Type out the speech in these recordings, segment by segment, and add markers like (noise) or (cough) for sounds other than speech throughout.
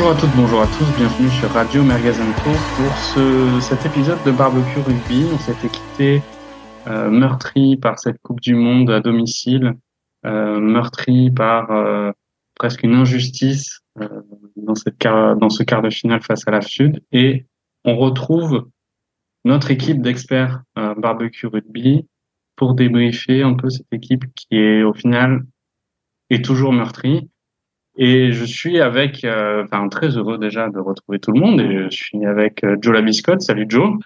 Bonjour à toutes, bonjour à tous, bienvenue sur Radio Mergazenco pour ce, cet épisode de Barbecue Rugby. On s'était quitté euh, meurtri par cette Coupe du Monde à domicile, euh, meurtri par euh, presque une injustice dans, ce quart de finale face à la Sud. Et on retrouve notre équipe d'experts Barbecue Rugby pour débriefer un peu cette équipe qui est au final est toujours meurtrie. Et je suis avec, euh, enfin très heureux déjà de retrouver tout le monde. Et je suis avec euh, Joe Labiscotte. Salut Joe.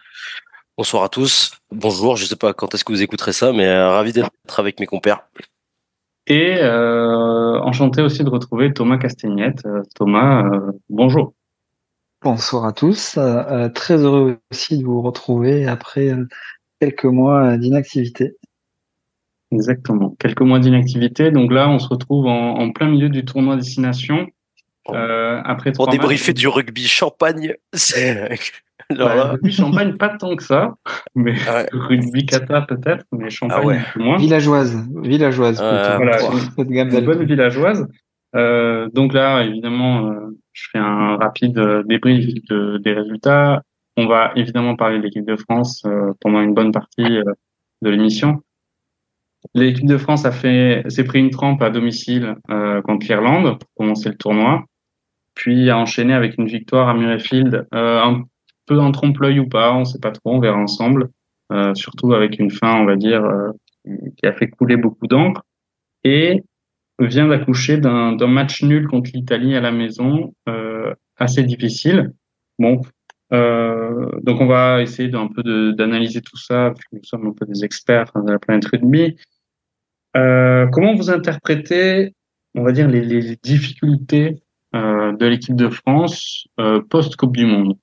Bonsoir à tous. Bonjour. Je sais pas quand est-ce que vous écouterez ça, mais euh, ravi d'être avec mes compères. Et euh, enchanté aussi de retrouver Thomas Castagnette. Thomas, euh, bonjour. Bonsoir à tous. Euh, très heureux aussi de vous retrouver après quelques mois d'inactivité. Exactement. Quelques mois d'inactivité. Donc là, on se retrouve en, en plein milieu du tournoi destination. Euh, après Pour débriefer du rugby champagne, c'est. Bah, (laughs) rugby champagne, pas tant que ça, mais ouais. rugby kata peut-être, mais champagne ah ouais. un peu moins. Villageoise, villageise. Euh, voilà, une, une bonne villageoise. Euh, donc là, évidemment, euh, je fais un rapide euh, débrief de, des résultats. On va évidemment parler de l'équipe de France euh, pendant une bonne partie de l'émission. L'équipe de France a fait, s'est pris une trempe à domicile contre l'Irlande pour commencer le tournoi, puis a enchaîné avec une victoire à Murrayfield, un peu en trompe-l'œil ou pas, on sait pas trop, on verra ensemble. surtout avec une fin, on va dire, qui a fait couler beaucoup d'encre. Et vient d'accoucher d'un match nul contre l'Italie à la maison, euh, assez difficile. Bon, euh, donc on va essayer d'un peu d'analyser tout ça, nous sommes un peu des experts de la planète rugby. Euh, comment vous interprétez, on va dire, les, difficultés euh, de l'équipe de France euh, post-Coupe du Monde?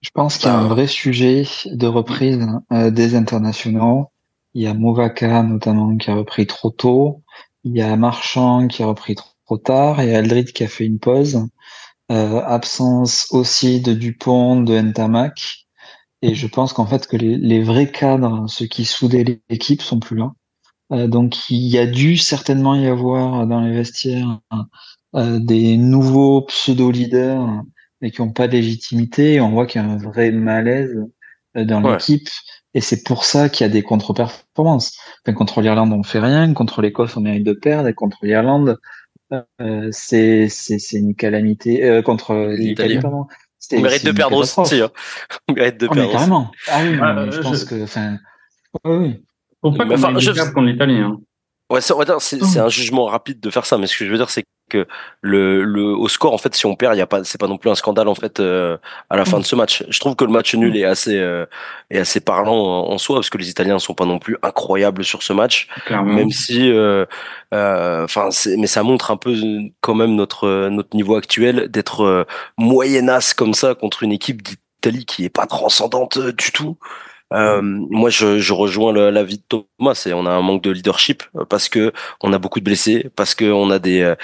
Je pense qu'il y a un vrai sujet de reprise euh, des internationaux il y a Movaka notamment qui a repris trop tôt. Il y a Marchand qui a repris trop tard et Aldrid qui a fait une pause. Euh, absence aussi de Dupont, de Ntamak. Et je pense qu'en fait que les, les, vrais cadres, ceux qui soudaient l'équipe, sont plus là. Euh, donc il y a dû certainement y avoir dans les vestiaires euh, des nouveaux pseudo-leaders mais qui n'ont pas de légitimité. Et on voit qu'il y a un vrai malaise euh, dans ouais. l'équipe. Et c'est pour ça qu'il y a des contre-performances. Enfin, contre l'Irlande, on fait rien. Contre l'Écosse, on mérite de perdre. Et contre l'Irlande, euh, c'est une calamité. Euh, contre l'Italie, pardon. On mérite de perdre aussi. Hein. (laughs) On mérite de oh, perdre. Mais carrément. Ah oui, ah, je, je pense que, enfin, oui. Faut pas enfin, je... contre l'Italie. Hein. Ouais, c'est oh. un jugement rapide de faire ça, mais ce que je veux dire, c'est que le, le au score en fait si on perd il y a pas c'est pas non plus un scandale en fait euh, à la fin de ce match je trouve que le match nul est assez euh, est assez parlant en, en, soi parce que les Italiens sont pas non plus incroyables sur ce match Clairement. même si euh, enfin mais ça montre un peu quand même notre notre niveau actuel d'être moyennasse comme ça contre une équipe d'Italie qui est pas transcendante du tout euh, moi, je, je rejoins l'avis de Thomas. C'est on a un manque de leadership parce que on a beaucoup de blessés, parce que on a des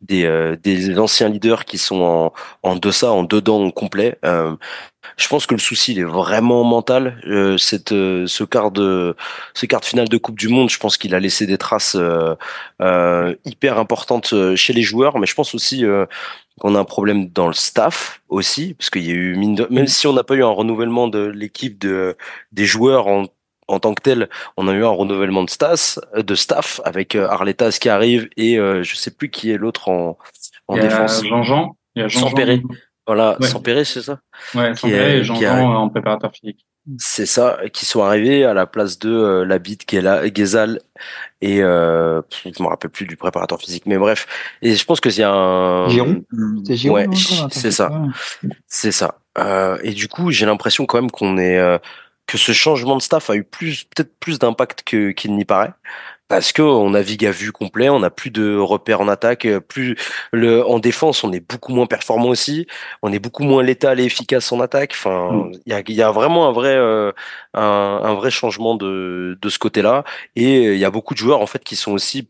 des, euh, des anciens leaders qui sont en, en deçà, en dedans complet. Euh, je pense que le souci il est vraiment mental. Euh, cette, euh, ce quart de ce quart de finale de Coupe du Monde, je pense qu'il a laissé des traces euh, hyper importantes chez les joueurs, mais je pense aussi qu'on a un problème dans le staff aussi, parce qu'il y a eu mine de, même si on n'a pas eu un renouvellement de l'équipe de des joueurs en en tant que tel, on a eu un renouvellement de staff, de staff avec euh, Arletas qui arrive et euh, je sais plus qui est l'autre en, en il défense. Jean-Jean. Jean Perret. Voilà, ouais. Perret, c'est ça? Ouais, Sampéré et Jean-Jean en préparateur physique. C'est ça, qui sont arrivés à la place de euh, la bite qui est là, Gezal et euh, je me rappelle plus du préparateur physique, mais bref. Et je pense que c'est un. Giron. C'est Giron. Ouais, (laughs) c'est ça, c'est ça. Euh, et du coup, j'ai l'impression quand même qu'on est euh, que ce changement de staff a eu plus peut-être plus d'impact que qu'il n'y paraît parce que on navigue à vue complet, on n'a plus de repères en attaque, plus le en défense, on est beaucoup moins performant aussi, on est beaucoup moins létal et efficace en attaque. Enfin, il mm. y, a, y a vraiment un vrai euh, un, un, vrai changement de de ce côté-là et il y a beaucoup de joueurs en fait qui sont aussi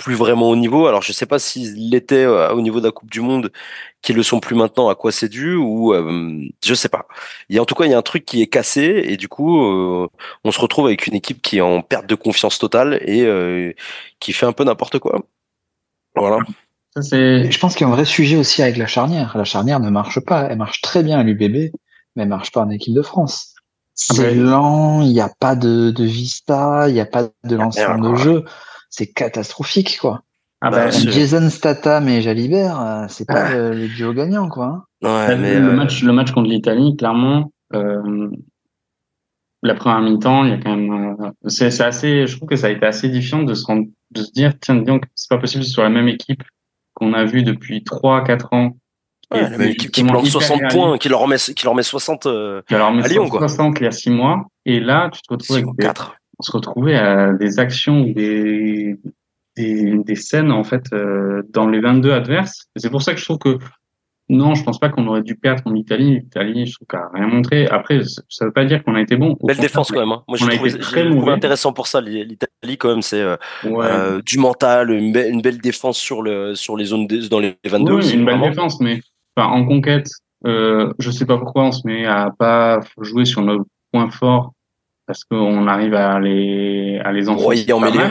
plus vraiment au niveau. Alors je sais pas s'ils l'étaient euh, au niveau de la Coupe du Monde, qu'ils le sont plus maintenant. À quoi c'est dû ou euh, je sais pas. Il y a en tout cas il y a un truc qui est cassé et du coup euh, on se retrouve avec une équipe qui est en perte de confiance totale et euh, qui fait un peu n'importe quoi. Voilà. je pense qu'il y a un vrai sujet aussi avec la charnière. La charnière ne marche pas. Elle marche très bien à l'UBB, mais elle marche pas en équipe de France. C'est lent, il n'y a pas de, de vista, il n'y a pas de lancement de jeu. C'est catastrophique, quoi. Ah bah, Jason Statham et Jalibert, euh, c'est pas ah. le, duo gagnant, quoi. Ouais, mais le, euh, match, le match contre l'Italie, clairement, euh, la première mi-temps, il y a quand même, euh, c'est assez, je trouve que ça a été assez édifiant de se rendre, de se dire, tiens, donc, c'est pas possible sur la même équipe qu'on a vu depuis 3, 4 ans. Ouais, la même équipe qui leur 60 points, qui leur met, qui leur met 60 euh, leur met à Lyon, 60 il y a 6 mois. Et là, tu te retrouves avec 4. on se retrouvait à des actions des, des, des scènes, en fait, euh, dans les 22 adverses. C'est pour ça que je trouve que non, je pense pas qu'on aurait dû perdre en Italie. L'Italie, je trouve qu'elle a rien montré. Après, ça veut pas dire qu'on a été bon. Belle défense quand même. Hein. Moi, j'ai trouvé, trouvé intéressant pour ça. L'Italie, quand même, c'est euh, euh, du mental, une, belle défense sur le sur les zones dans les 22. Oui, une belle défense, mais enfin, en conquête, euh, je sais pas pourquoi on se met à pas jouer sur nos points forts parce qu'on arrive à les à les enfoncer. en milieu.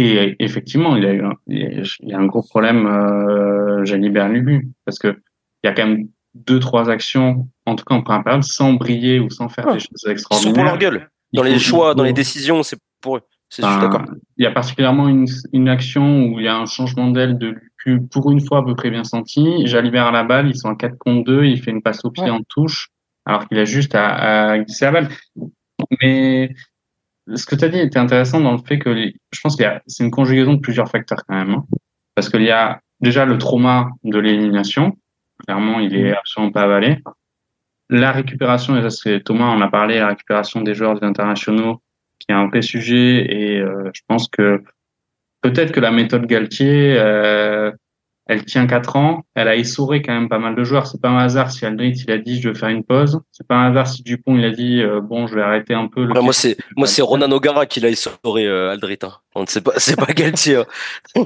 Et effectivement, il, a eu un, il y a un gros problème, euh, Jalibert Lubu, parce que il y a quand même deux, trois actions, en tout cas en première période, sans briller ou sans faire des choses extraordinaires. Ils sont pour leur gueule. Dans les choix, dans les décisions, c'est pour eux. C'est d'accord. Il y a particulièrement une, une action où il y a un changement d'aile de Lucu, pour une fois à peu près bien senti. Jalibert à la balle, ils sont à 4 contre 2, il fait une passe au pied en touche, alors qu'il a juste à, à glisser la balle. Mais ce que tu as dit était intéressant dans le fait que je pense qu'il y a c'est une conjugaison de plusieurs facteurs quand même. Hein. Parce qu'il y a déjà le trauma de l'élimination. Clairement, il est absolument pas avalé. La récupération, et ça Thomas en a parlé, la récupération des joueurs des internationaux, qui est un vrai sujet. Et euh, je pense que peut-être que la méthode Galtier, euh, elle tient quatre ans. Elle a essoré quand même pas mal de joueurs. C'est pas un hasard si Aldrit il a dit je vais faire une pause. C'est pas un hasard si Dupont il a dit euh, bon je vais arrêter un peu. Le moi c'est moi c'est Ronan O'Gara qui l'a essoré euh, Aldrit. Hein. C'est pas c'est pas (laughs) Galtier. Hein.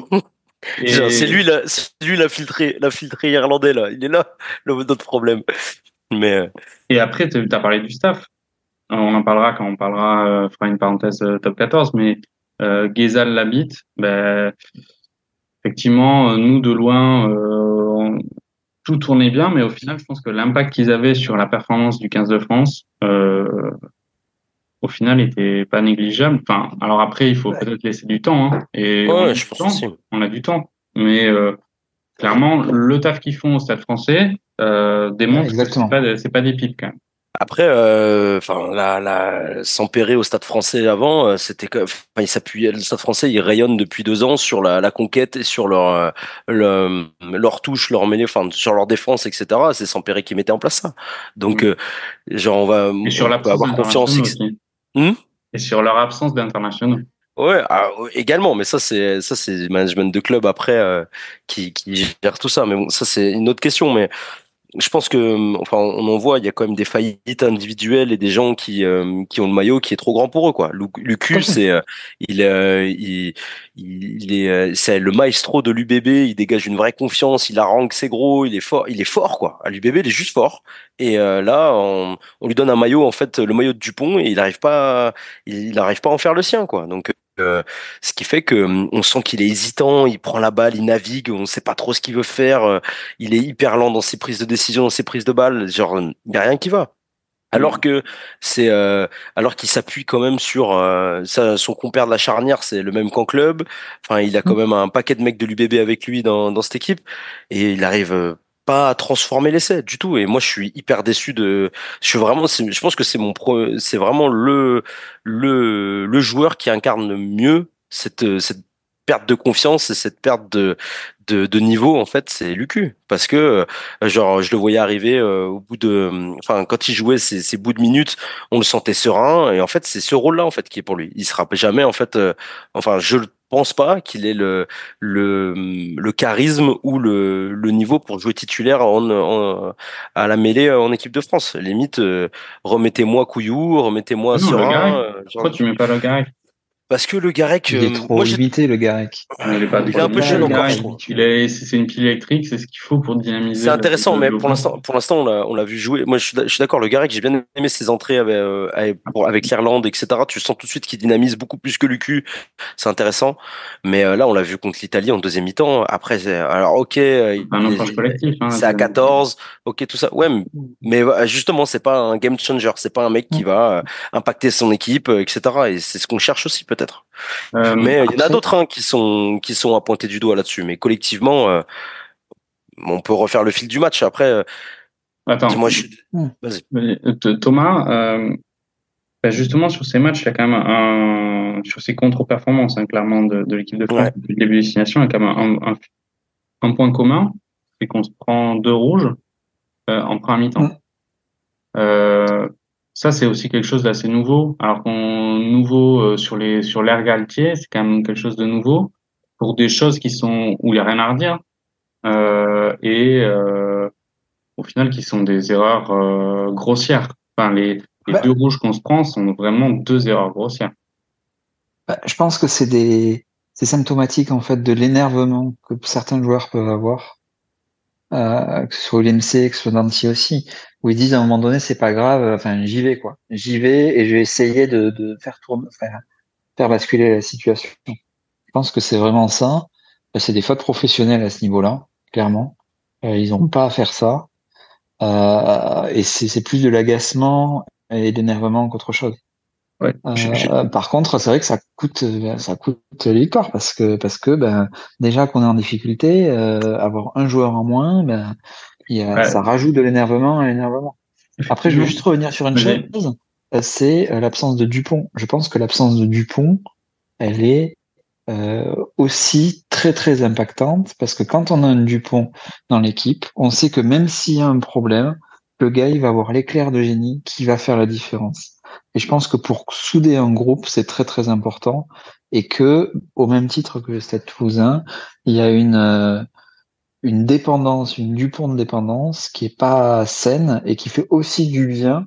C'est lui là, lui l'a filtré, l'a filtré irlandais là. Il est là le notre problème. Mais euh, et après tu as parlé du staff. On en parlera quand on parlera. Euh, fera une parenthèse top 14, mais euh, Gezal l'habite. Ben effectivement, euh, nous, de loin, euh, tout tournait bien, mais au final, je pense que l'impact qu'ils avaient sur la performance du 15 de France, euh, au final, n'était pas négligeable. Enfin, alors après, il faut peut-être laisser du temps. Hein, et ouais, je pense aussi. on a du temps. Mais clairement, le taf qu'ils font au Stade français démontre que c'est pas, pas des pipes quand même. Après, euh, enfin, la, la s'empérer au Stade Français avant, euh, c'était que, enfin, il s'appuyait. Le Stade Français, il rayonne depuis deux ans sur la, la conquête et sur leur, euh, le, leur touche, leur mêlée, enfin, sur leur défense, etc. C'est s'empérer qui mettait en place ça. Donc, genre, on va, et sur on avoir confiance. Hmm? Et sur leur absence d'internationaux. Ouais, ah, également, mais ça c'est ça c'est management de club après qui, qui gère tout ça. Mais bon, ça c'est une autre question. Mais je pense que, enfin, on en voit, il y a quand même des faillites individuelles et des gens qui euh, qui ont le maillot qui est trop grand pour eux, quoi. Lucu, c'est euh, il, euh, il, il est c'est le maestro de l'UBB. Il dégage une vraie confiance. Il harangue c'est gros. Il est fort. Il est fort, quoi. À l'UBB, il est juste fort. Et là, on, on, lui donne un maillot, en fait, le maillot de Dupont, et il n'arrive pas, il n'arrive pas à en faire le sien, quoi. Donc euh, ce qui fait que hum, on sent qu'il est hésitant, il prend la balle, il navigue, on ne sait pas trop ce qu'il veut faire, euh, il est hyper lent dans ses prises de décision, dans ses prises de balle, genre il n'y a rien qui va. Alors que c'est euh, alors qu'il s'appuie quand même sur son compère de la charnière, c'est le même qu'en club. Enfin, il a quand mmh. même un paquet de mecs de l'UBB avec lui dans, dans cette équipe et il arrive pas à transformer l'essai du tout. Et moi, je suis hyper déçu de. Je suis vraiment. Je pense que c'est mon pro. C'est vraiment le le le joueur qui incarne le mieux cette cette perte de confiance et cette perte de de, de niveau en fait c'est Lucu parce que euh, genre je le voyais arriver euh, au bout de enfin quand il jouait ces, ces bouts de minutes on le sentait serein et en fait c'est ce rôle là en fait qui est pour lui il se rappelle jamais en fait euh, enfin je pense pas qu'il ait le, le, le charisme ou le, le niveau pour jouer titulaire en, à la mêlée en équipe de France. Limite, euh, remettez-moi Couillou, remettez-moi Serein. Euh, Pourquoi tu mets pas le Parce que le Garec. Il est euh, trop limité, le Garec. il est, un peu jeune encore, C'est une pile électrique, c'est ce qu'il faut pour dynamiser. C'est intéressant, mais pour l'instant, pour l'instant, on l'a vu jouer. Moi, je suis d'accord, le Garec, j'ai bien aimé ses entrées avec, euh, avec l'Irlande, etc. Tu sens tout de suite qu'il dynamise beaucoup plus que Lucu. C'est intéressant. Mais euh, là, on l'a vu contre l'Italie en deuxième mi-temps. Après, alors, ok. Hein, c'est à 14. Ok, tout ça. Ouais, mais justement, c'est pas un game changer. C'est pas un mec qui va impacter son équipe, etc. Et c'est ce qu'on cherche aussi, peut-être. Euh, mais il y en a d'autres hein, qui sont qui sont à pointer du doigt là-dessus. Mais collectivement, euh, on peut refaire le fil du match. Après, euh, Attends, moi, je... Thomas, bah, justement sur ces matchs, il y a quand même un sur ces contre-performances hein, clairement de, l'équipe de France depuis le début de destination, il y a quand même un, un, point commun, c'est qu'on se prend deux rouges en première mi-temps. Ça, c'est aussi quelque chose d'assez nouveau. Alors qu'on nouveau euh, sur les sur l'air Galtier, c'est quand même quelque chose de nouveau pour des choses qui sont où il n'y a rien à redire euh, et euh, au final qui sont des erreurs euh, grossières. Enfin, les, les bah deux rouges qu'on se prend sont vraiment deux erreurs grossières. Bah, je pense que c'est des c'est symptomatique en fait de l'énervement que certains joueurs peuvent avoir euh, que ce soit l'IMC, que ce soit Danti aussi, où ils disent à un moment donné c'est pas grave, enfin j'y vais quoi, j'y vais et je vais essayer de, de faire tourner, faire, basculer la situation. Je pense que c'est vraiment ça. C'est des fautes professionnelles à ce niveau-là, clairement. Euh, ils ont pas à faire ça. Euh, et c'est plus de l'agacement et d'énervement qu'autre chose. Euh, par contre, c'est vrai que ça coûte, ça coûte les parce que parce que ben, déjà qu'on est en difficulté, euh, avoir un joueur en moins, ben, ça rajoute de l'énervement à l'énervement. Après, je veux juste revenir sur une chose, euh, c'est l'absence de Dupont. Je pense que l'absence de Dupont, elle est aussi très très impactante parce que quand on a un Dupont dans l'équipe, on sait que même s'il y a un problème, le gars il va avoir l'éclair de génie qui va faire la différence. Et je pense que pour souder un groupe, c'est très très important et que, au même titre que le Stade Toulousain, il y a une euh, une dépendance, une Dupont de dépendance qui est pas saine et qui fait aussi du bien.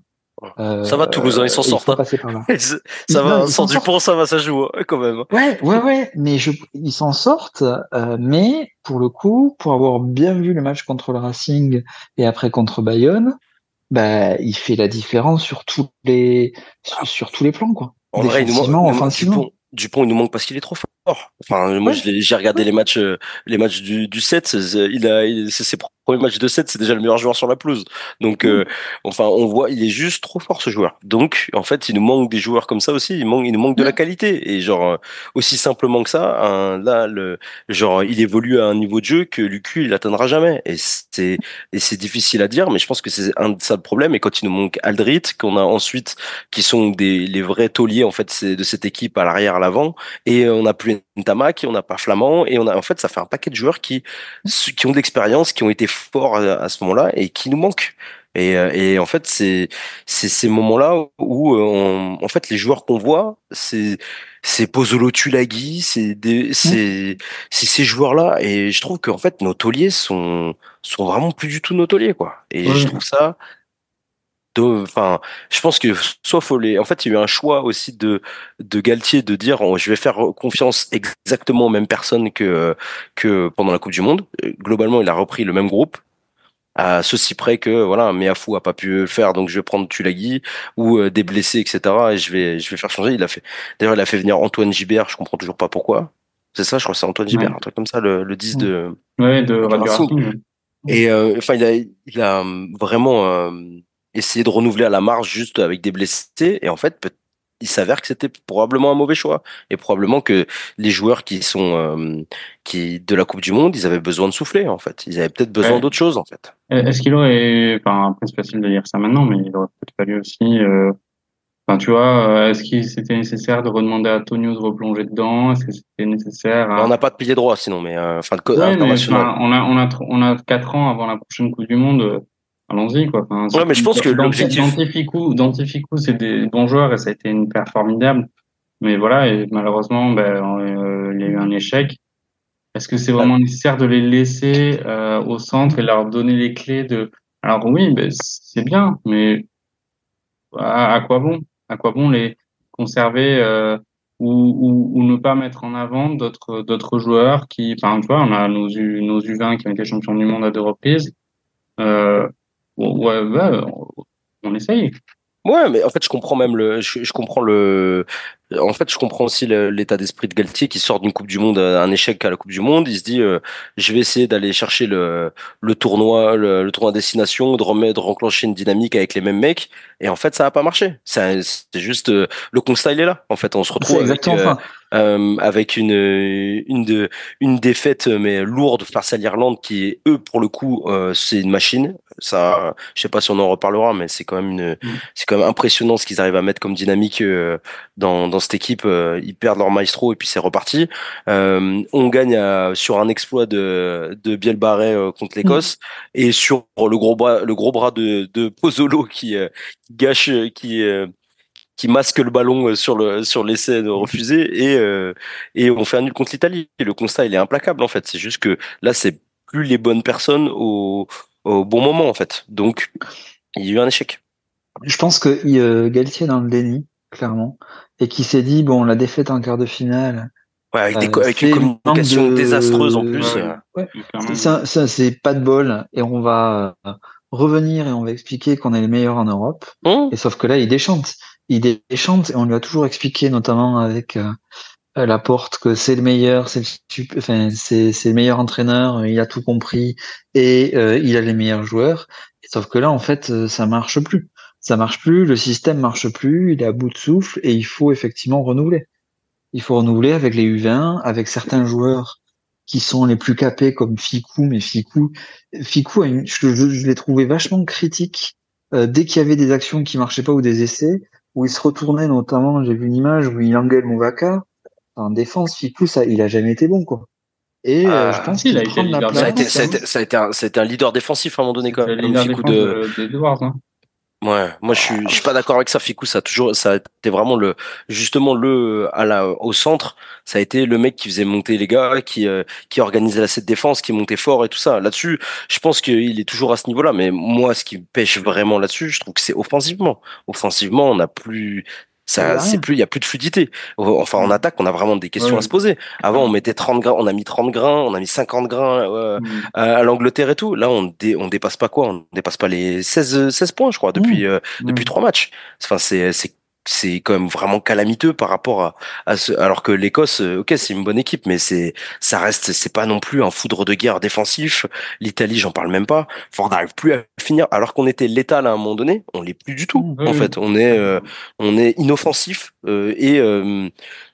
Euh, ça va Toulousain, ils s'en sortent. Hein. (laughs) ça va, sans Dupont, ça va, ça joue hein, quand même. Ouais, ouais, ouais, mais je, ils s'en sortent. Euh, mais pour le coup, pour avoir bien vu le match contre le Racing et après contre Bayonne, bah, il fait la différence sur tous les ah. sur, tous les plans quoi. En vrai, il nous manque, Dupont, Dupont, il nous manque parce qu'il est trop fort. Enfin, moi, j'ai regardé les matchs, euh, les matchs du, du 7. Il a, ses premier match de 7, c'est déjà le meilleur joueur sur la pelouse. Donc, euh, enfin, on voit, il est juste trop fort ce joueur. Donc, en fait, il nous manque des joueurs comme ça aussi. Il manque, il nous manque de la qualité. Et genre, euh, aussi simplement que ça, là, le, genre, il évolue à un niveau de jeu que Lucu, il atteindra jamais. Et c'est, et c'est difficile à dire, mais je pense que c'est un de ça le problème. Et quand il nous manque Aldrit, qu'on a ensuite, qui sont des, les vrais tauliers, en fait, de cette équipe à l'arrière, à l'avant, et on a plus Ntamak, on n'a pas Flamand, et on a, en fait, ça fait un paquet de joueurs qui, qui ont d'expérience, qui ont été fort à, ce moment-là et qui nous manque. Et, euh, et en fait, c'est c'est ces moments-là où euh, on, en fait les joueurs qu'on voit, c'est c'est Pozzolo Tulagi, c'est mmh. c'est c'est ces joueurs-là et je trouve qu'en fait nos tauliers sont sont vraiment plus du tout nos tauliers quoi. Et je trouve ça enfin je pense que soit faut les en fait il y a eu un choix aussi de de Galtier de dire oh, je vais faire confiance exactement aux mêmes personnes que que pendant la Coupe du monde. Globalement il a repris le même groupe à ceci près que voilà Meafou a pas pu le faire donc je vais prendre Tulagi ou euh, des blessés etc et je vais je vais faire changer. Il a fait d'ailleurs il a fait venir Antoine Gibert je comprends toujours pas pourquoi. C'est ça je crois que c'est Antoine Gibert un truc comme ça le, le 10 de ouais, de Radio et euh, enfin il a il a vraiment euh, essayer de renouveler à la marge juste avec des blessés. Et en fait, il s'avère que c'était probablement un mauvais choix. Et probablement que les joueurs qui sont euh, qui de la Coupe du Monde, ils avaient besoin de souffler en fait. Ils avaient peut-être besoin d'autre chose en fait. Est-ce qu'il aurait, enfin après c'est facile de dire ça maintenant, mais il aurait peut-être fallu aussi, euh... enfin tu vois, euh, est-ce qu'il c'était nécessaire de redemander à Tonio de replonger dedans? Est-ce que c'était nécessaire On n'a pas de pilier droit sinon, mais euh, enfin de ouais, on a on a on a quatre ans avant la prochaine Coupe du Monde allons-y quoi. ouais, mais je pense que l'objectif d'Antificou, c'est des bons joueurs et ça a été une paire formidable. Mais voilà, et malheureusement, ben, euh, il y a eu un échec. Est-ce que c'est vraiment nécessaire de les laisser euh, au centre et leur donner les clés de Alors oui, ben, c'est bien, mais à, quoi bon? À quoi bon les conserver euh, ou, ou, ne pas mettre en avant d'autres d'autres joueurs qui, enfin, tu vois, on a nos, U, nos U20 qui ont été champions du monde à deux reprises. Euh, ouais, ouais, on essaye. Ouais, mais en fait, je comprends même le, je, je comprends le, en fait, je comprends aussi l'état d'esprit de Galtier qui sort d'une Coupe du Monde, un échec à la Coupe du Monde. Il se dit, euh, je vais essayer d'aller chercher le, le tournoi, le, le, tournoi destination, de remettre, de renclencher une dynamique avec les mêmes mecs. Et en fait, ça n'a pas marché. C'est juste euh, le constat, il est là. En fait, on se retrouve avec, euh, euh, avec une une de une défaite mais lourde face à l'Irlande qui eux pour le coup c'est une machine. Ça, je sais pas si on en reparlera, mais c'est quand même une, mm. c'est quand même impressionnant ce qu'ils arrivent à mettre comme dynamique dans dans cette équipe. ils perdent leur maestro et puis c'est reparti. on gagne sur un exploit de de Biel Barret contre l'Écosse mm. et sur le gros bras le gros bras de de Pozzolo qui gâche, qui euh, qui masque le ballon euh, sur le sur l'essai de refuser et euh, et on fait un nul contre l'Italie. Le constat il est implacable en fait. C'est juste que là c'est plus les bonnes personnes au au bon moment en fait. Donc il y a eu un échec. Je pense que euh, Galtier est dans le déni clairement et qui s'est dit bon la défaite en quart de finale. Ouais, avec, des, avec une communication désastreuse en plus. Ouais, ça, ça c'est pas de bol et on va revenir et on va expliquer qu'on est les meilleurs en Europe. Mmh. Et sauf que là, il déchante. Il déchante et on lui a toujours expliqué, notamment avec euh, la porte, que c'est le meilleur, c'est le, enfin, le meilleur entraîneur, il a tout compris et euh, il a les meilleurs joueurs. sauf que là, en fait, euh, ça marche plus. Ça marche plus, le système marche plus, il est à bout de souffle et il faut effectivement renouveler. Il faut renouveler avec les U20, avec certains joueurs qui sont les plus capés comme Ficou, mais Ficou, Ficou, je, je, l'ai trouvé vachement critique euh, dès qu'il y avait des actions qui marchaient pas ou des essais, où il se retournait notamment, j'ai vu une image où il engueule Mouvaka. En défense, Ficou, ça, il a jamais été bon, quoi. Et euh, je ah, pense qu'il a été la place. Ça a été, ça a été, ça a été, un, ça a été un leader défensif à un moment donné, quand même. Ficou de, de, de hein. Ouais, moi je suis, suis pas d'accord avec ça. Ficou, ça a toujours, ça a été vraiment le, justement le, à la, au centre, ça a été le mec qui faisait monter les gars, qui, euh, qui organisait cette défense, qui montait fort et tout ça. Là-dessus, je pense qu'il est toujours à ce niveau-là. Mais moi, ce qui pêche vraiment là-dessus, je trouve que c'est offensivement. Offensivement, on n'a plus ça, c'est plus, il y a plus de fluidité. Enfin, en attaque, on a vraiment des questions à se poser. Avant, on mettait 30 grains, on a mis 30 grains, on a mis 50 grains euh, mm. à, l'Angleterre et tout. Là, on, on dépasse pas quoi? On dépasse pas les 16, 16 points, je crois, depuis, mm. euh, depuis mm. trois matchs. Enfin, c'est, c'est quand même vraiment calamiteux par rapport à, à ce, alors que l'Écosse, euh, ok, c'est une bonne équipe, mais c'est, ça reste, c'est pas non plus un foudre de guerre défensif. L'Italie, j'en parle même pas. On n'arrive plus à finir, alors qu'on était létal à un moment donné, on l'est plus du tout. En fait, on est, euh, on est inoffensif euh, et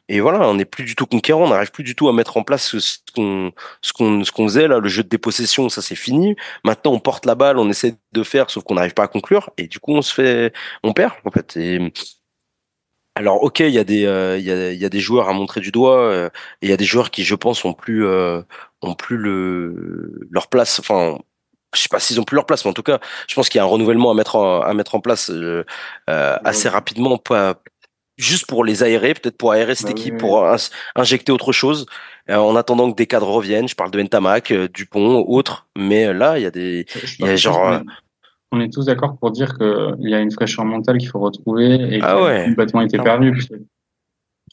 et voilà, on n'est plus du tout conquérant, on n'arrive plus du tout à mettre en place ce qu'on ce qu'on ce qu'on faisait là, le jeu de dépossession, ça c'est fini. Maintenant, on porte la balle, on essaie de faire, sauf qu'on n'arrive pas à conclure, et du coup, on se fait, on perd en fait. Et alors ok, il y a des euh, il y, a, y a des joueurs à montrer du doigt euh, et il y a des joueurs qui je pense ont plus euh, ont plus le leur place. Enfin, je sais pas s'ils ont plus leur place, mais en tout cas, je pense qu'il y a un renouvellement à mettre en, à mettre en place assez rapidement, pas juste pour les aérer, peut-être pour aérer cette bah équipe, pour injecter autre chose. en attendant que des cadres reviennent, je parle de Ntamak, Dupont, autres, mais là il y a des il y a genre on est tous d'accord pour dire qu'il y a une fraîcheur mentale qu'il faut retrouver et ah que ouais. complètement été perdu.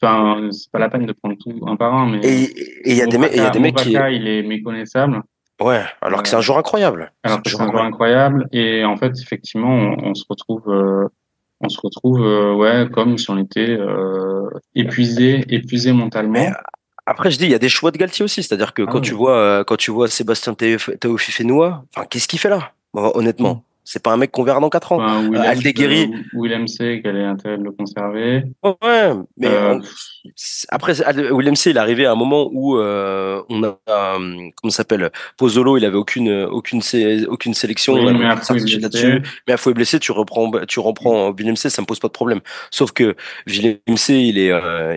Enfin, c'est pas la peine de prendre tout un par un, mais. Et il y a des mecs, il y a des mecs qui. il est méconnaissable. Ouais, alors que c'est un joueur incroyable. Alors que c'est un joueur incroyable. Et en fait, effectivement, on, se retrouve, euh, on se retrouve, euh, ouais, comme si on était euh, épuisé, épuisé mentalement. après, je dis, il y a des choix de Galtier aussi, c'est-à-dire que ah quand tu vois, quand tu vois Sébastien Taoufifenois, enfin, qu'est-ce qu'il fait là, honnêtement c'est pas un mec qu'on verra dans 4 ans. Enfin, William, euh, Aldeguerri. William sait qu'elle est intérêt de le conserver. Ouais, mais euh... après, William C, il est arrivé à un moment où euh, on a, euh, comment s'appelle, Pozzolo, il avait aucune, aucune, aucune sélection. Oui, mais là-dessus. Mais à fouet blessé, tu reprends, tu reprends William C, ça me pose pas de problème. Sauf que William C, il est,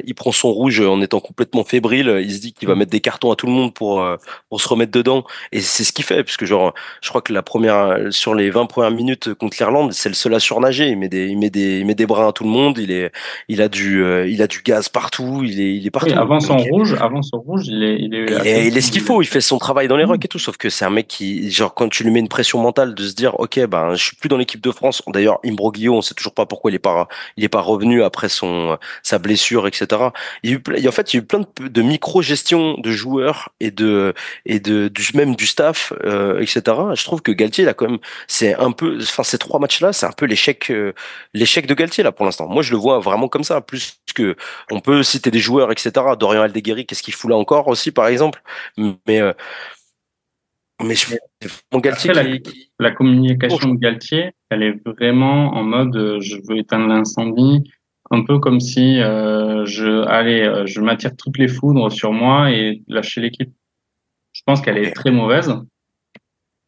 il prend son rouge en étant complètement fébrile. Il se dit qu'il va mettre des cartons à tout le monde pour, pour se remettre dedans. Et c'est ce qu'il fait, puisque genre, je crois que la première, sur les 20 premières premières minutes contre l'Irlande, c'est le seul à surnager. Il met des, il met des, il met des bras à tout le monde. Il est, il a du, euh, il a du gaz partout. Il est, il est partout. avant son rouge, avant son rouge, il est, il est, il est, ce qu'il faut. Il fait son travail dans les rocks et tout. Sauf que c'est un mec qui, genre, quand tu lui mets une pression mentale de se dire, ok, ben, je suis plus dans l'équipe de France. D'ailleurs, Imbroglio, on sait toujours pas pourquoi il est pas, il est pas revenu après son, sa blessure, etc. Il y a eu, en fait, il y a eu plein de, de micro-gestion de joueurs et de, et de, du, même du staff, euh, etc. Je trouve que Galtier, là, quand même, c'est un peu, enfin, ces trois matchs-là, c'est un peu l'échec, euh, l'échec de Galtier, là, pour l'instant. Moi, je le vois vraiment comme ça, plus que, on peut citer des joueurs, etc. Dorian Aldeguerri, qu'est-ce qu'il fout là encore aussi, par exemple? Mais, euh, mais je, mon Galtier la, communication de Galtier, elle est vraiment en mode, je veux éteindre l'incendie, un peu comme si je allez je m'attire toutes les foudres sur moi et lâcher l'équipe. Je pense qu'elle est très mauvaise.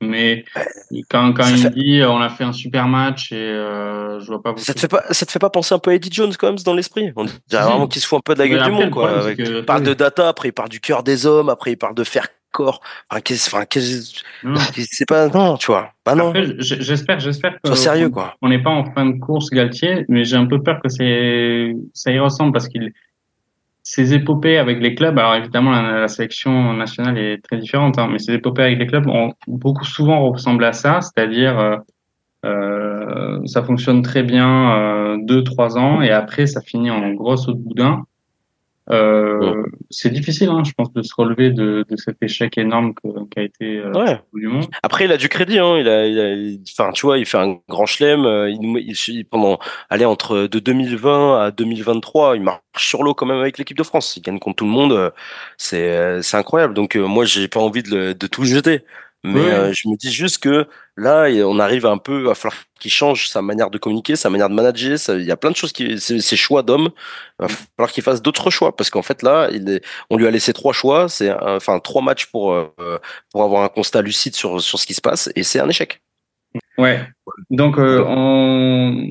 Mais quand, quand il dit on a fait un super match et euh, je vois pas. Ça te fait pas ça te fait pas penser un peu à Eddie Jones quand même dans l'esprit? On dirait vraiment qu'il se fout un peu de la gueule du monde quoi. il parle de data, après il parle du cœur des hommes, après il parle de faire corps. Enfin, qu'est-ce, enfin, c'est (laughs) pas non, tu vois. Bah non. J'espère, j'espère que. Sois sérieux quoi. On n'est pas en fin de course Galtier, mais j'ai un peu peur que c'est ça y ressemble parce qu'il ces épopées avec les clubs, alors évidemment la, sélection nationale est très différente, hein, mais ces épopées avec les clubs ont beaucoup souvent ressemblé à ça, c'est-à-dire euh, euh, ça fonctionne très bien euh, deux trois ans et après ça finit en grosse boudin. Euh, c'est difficile, hein, je pense, de se relever de, de cet échec énorme qu'a été euh, ouais. du monde. Après, il a du crédit. Hein, il a, il enfin, tu vois, il fait un grand chelem. Euh, il, il, pendant, aller entre de 2020 à 2023, il marche sur l'eau quand même avec l'équipe de France. Il gagne contre tout le monde. Euh, c'est, c'est incroyable. Donc, moi, j'ai pas envie de, de tout jeter. Mais euh, je me dis juste que là, on arrive un peu à falloir qu'il change sa manière de communiquer, sa manière de manager. Il y a plein de choses qui, ses choix d'homme. Il va falloir qu'il fasse d'autres choix parce qu'en fait là, il est, on lui a laissé trois choix, c'est enfin trois matchs pour euh, pour avoir un constat lucide sur sur ce qui se passe et c'est un échec. Ouais. Donc euh, on...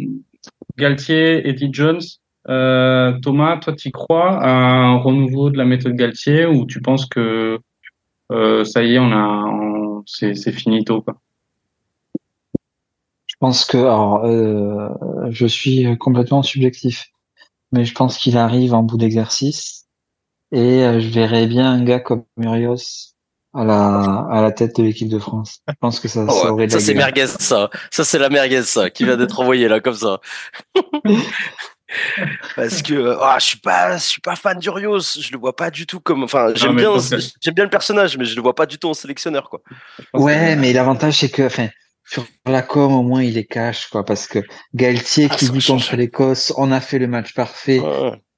Galtier, Eddie Jones, Thomas, toi, tu crois à un renouveau de la méthode Galtier ou tu penses que ça y est, on a, c'est, c'est finito quoi. Je pense que, alors, euh, je suis complètement subjectif, mais je pense qu'il arrive en bout d'exercice et euh, je verrais bien un gars comme Murios à la à la tête de l'équipe de France. Je pense que ça, ça aurait Ça c'est merguez ça. Ça c'est la merguez ça qui vient d'être envoyé là comme ça. (laughs) (laughs) parce que ah, je suis pas je suis pas fan d'Urios. Je le vois pas du tout comme enfin j'aime bien j'aime bien le personnage mais je le vois pas du tout en sélectionneur quoi. Ouais mais l'avantage c'est que enfin sur la com au moins il est cash quoi parce que Galtier ah, qui dit contre l'Écosse on a fait le match parfait.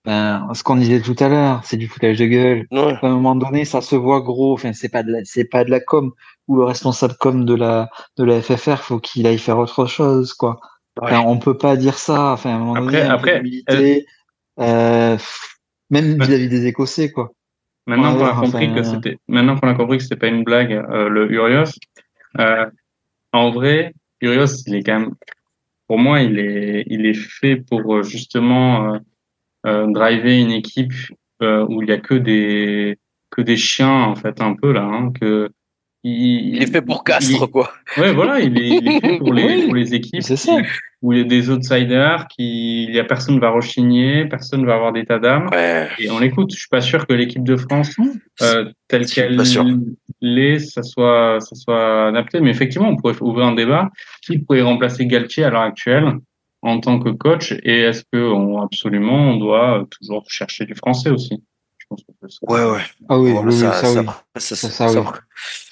Ben, ce qu'on disait tout à l'heure c'est du foutage de gueule. À un moment donné ça se voit gros. Enfin c'est pas de c'est pas de la com. Ou le responsable com de la de la FFR faut qu'il aille faire autre chose quoi Enfin, on peut pas dire ça. Enfin, à un moment après, donné, après, euh, même vis-à-vis des Écossais, quoi. Maintenant qu'on a compris que c'était, maintenant qu'on a compris que c'était pas une blague, euh, le Urios. Euh, en vrai, Urios, il est quand même, pour moi, il est, il est fait pour euh, justement euh, driver une équipe où il y a que des, que des chiens en fait, un peu là, hein, que il, est fait pour Castres, quoi. Ouais, voilà, il est, il est fait pour les, (laughs) pour les équipes ça. où il y a des outsiders, qui, il y a personne va rechigner, personne va avoir d'état d'âme. Ouais. Et on l'écoute. Je suis pas sûr que l'équipe de France, euh, telle qu'elle l'est, ça soit, ça soit adapté. Mais effectivement, on pourrait ouvrir un débat. Qui pourrait remplacer Galtier à l'heure actuelle en tant que coach? Et est-ce que on, absolument, on doit toujours chercher du français aussi? Je pense que ouais, ouais. Ah oui, oui, ça, ça, oui. ça, ça, ça, oui.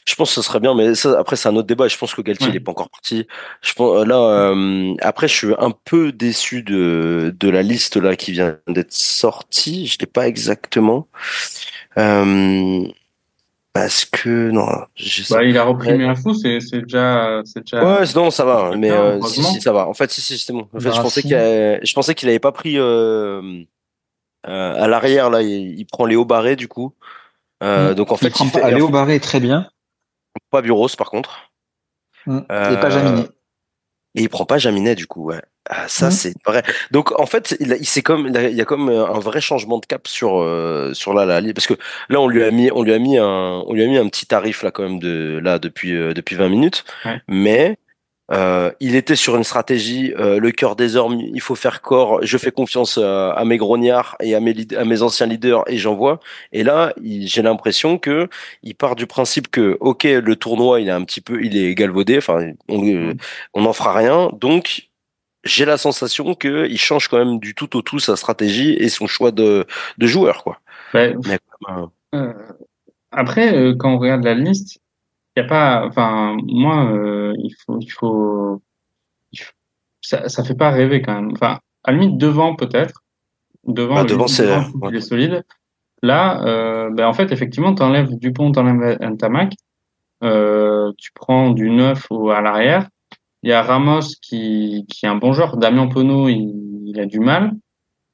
Je pense que ce serait bien, mais ça, après c'est un autre débat. Je pense que Galtier n'est pas encore parti. Je pense euh, là euh, après je suis un peu déçu de de la liste là qui vient d'être sortie. Je l'ai pas exactement. Euh, parce que non, bah, il a repris Mirafu, c'est c'est déjà c'est déjà. Ouais, non, ça va, mais euh, si, si, ça va. En fait, si si c'est bon. En fait, je pensais qu'il je pensais qu'il avait pas pris euh, à l'arrière là, il, il, prend Léo Barré du coup. Euh, donc en fait, il prend Léo Barré très bien. Pas Bureau, par contre. Mmh. et pas Jaminet. Et il prend pas Jaminet du coup, ouais. Ah, ça mmh. c'est vrai. Donc en fait, il, il comme il, y a comme un vrai changement de cap sur euh, sur là, là parce que là on lui a mis on lui a mis un on lui a mis un petit tarif là quand même de là depuis euh, depuis 20 minutes, mais Euh, il était sur une stratégie, euh, le cœur des hommes, il faut faire corps, je fais confiance euh, à mes grognards et à mes, à mes anciens leaders et j'envoie. Et là, j'ai l'impression que il part du principe que, ok, le tournoi, il est un petit peu, il est galvaudé, enfin, on n'en fera rien. Donc, j'ai la sensation qu'il change quand même du tout au tout sa stratégie et son choix de, de joueur, quoi. après, quand on regarde la liste, il y a pas, enfin, moi, euh, il faut, il faut, ça, ça fait pas rêver quand même. Enfin, à la limite devant peut-être, devant, ah, devant c'est ouais. solide. Là, euh, ben en fait, effectivement, tu enlèves Dupont, tu enlèves Ntamak, euh, tu prends du neuf ou à l'arrière. Il y a Ramos qui, qui est un bon joueur. Damien Penaud, il, il, a du mal.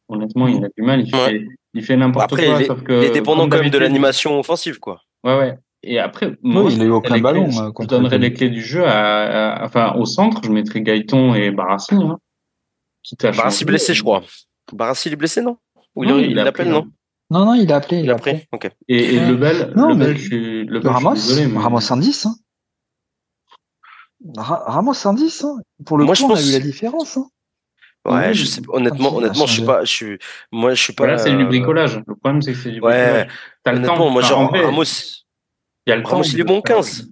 Honnêtement, il a du mal. Il fait, il fait n'importe quoi. Il est, sauf que, il est dépendant quand même de l'animation offensive, quoi. Ouais, ouais. Et après, moi, il n'a eu aucun ballon. Euh, je donnerais les clés du jeu à, enfin, au centre, je mettrais Gaëton et Barassi. Hein, Barassi blessé, je crois. Barassi, il est blessé, non? Ou non, il, il appelle, non? Non, non, il a appelé. Il, a appelé. Ok. Et, et Lebel, non, Lebel, mais... je suis, Lebel, Ramos, je suis désolé, mais... Ramos 110. Hein. Ramos 110. Hein. Pour le Moi, coup, on pense... a vu la différence. Hein. Ouais, oui, je sais honnêtement, honnêtement, je suis pas, je suis, moi, je suis pas. Là, c'est du bricolage. Le problème, c'est que c'est du bricolage. Ouais. T'as le temps. Moi, genre, Ramos, il y a le Ramos, il est bon 15.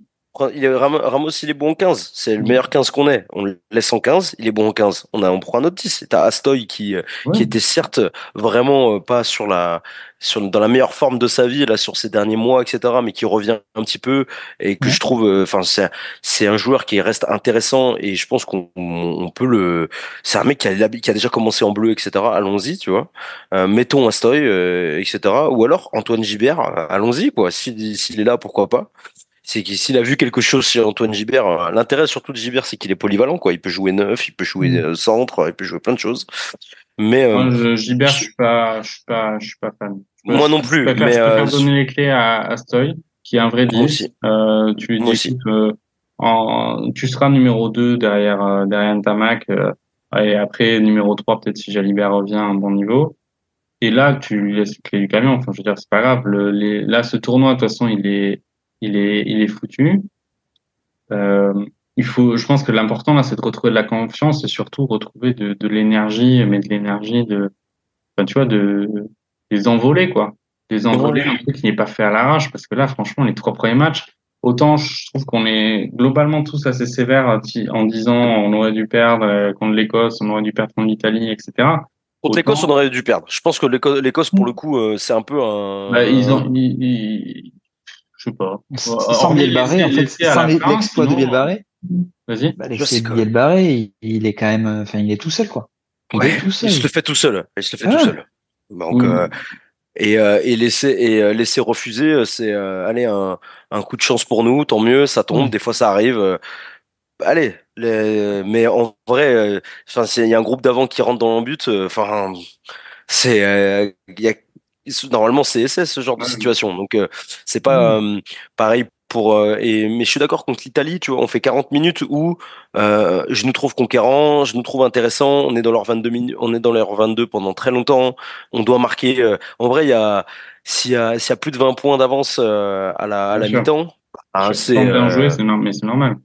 Il est, Ramos, il est bon en 15. C'est le meilleur 15 qu'on ait. On le laisse en 15, il est bon en 15. On, a, on prend un autre 10. T'as Astoy qui, euh, ouais. qui était certes vraiment euh, pas sur la, sur, dans la meilleure forme de sa vie, là, sur ces derniers mois, etc., mais qui revient un petit peu et que ouais. je trouve, euh, enfin, c'est, c'est un joueur qui reste intéressant et je pense qu'on on peut le, c'est un mec qui a, qui a déjà commencé en bleu, etc., allons-y, tu vois. Euh, mettons Astoy, euh, etc., ou alors Antoine Gibert, allons-y, quoi. S'il, s'il est là, pourquoi pas c'est qu'il s'il a vu quelque chose chez Antoine Gibert, euh, l'intérêt surtout de Gibert, c'est qu'il est polyvalent, quoi. Il peut jouer neuf, il peut jouer mmh. centre, il peut jouer plein de choses. Mais Moi, je, Gibert, je suis pas, je suis pas, je suis pas fan. Moi non plus. Je préfère, mais je préfère euh, donner les clés à, à Stoy, qui est un vrai 10. Euh, tu lui dis que en, tu seras numéro 2 derrière euh, derrière Tamac euh, et après numéro 3 peut-être si Jalibert revient à un bon niveau. Et là, tu lui laisses les clés du camion. Enfin, je veux dire, c'est pas grave. Le, les, là, ce tournoi, de toute façon, il est il est, il est foutu. Euh, il faut, je pense que l'important là, c'est de retrouver de la confiance et surtout retrouver de, de l'énergie, mais de l'énergie de, enfin, tu vois, de les envoler quoi, les envoler un truc qui n'est pas fait à l'arrache parce que là, franchement, les trois premiers matchs, autant je trouve qu'on est globalement tous assez sévères en disant on aurait dû perdre euh, contre l'Écosse, on aurait dû perdre contre l'Italie, etc. Contre l'Écosse, on aurait dû perdre. Je pense que l'Écosse, pour le coup, euh, c'est un peu un. Bah, ils ont, ils, ils, je sais pas. Sans Bielbarré, en fait, sans l'exploit de Bielbarré. Vas-y. Bah, l'exploit de Bielbarré, il, il est quand même, enfin, il est tout seul, quoi. Il ouais, tout seul. Il se le fait tout seul. Il se le fait ah. tout seul. Donc, mmh. euh, et, euh, et laisser et euh, laisser refuser, c'est euh, allez un, un coup de chance pour nous, tant mieux, ça tombe. Mmh. Des fois, ça arrive. Euh, allez, les, mais en vrai, enfin, il y a un groupe d'avant qui rentre dans le but. Enfin, c'est il y a normalement c'est ce genre de situation. Donc euh, c'est pas mmh. euh, pareil pour euh, et mais je suis d'accord contre l'Italie, tu vois, on fait 40 minutes où euh, je nous trouve conquérant, je nous trouve intéressant, on est dans leur 22 minutes, on est dans leur 22 pendant très longtemps, on doit marquer euh, en vrai il y a s'il y a s'il y a plus de 20 points d'avance euh, à la à la mi-temps, ah, c'est bien joué, c'est normal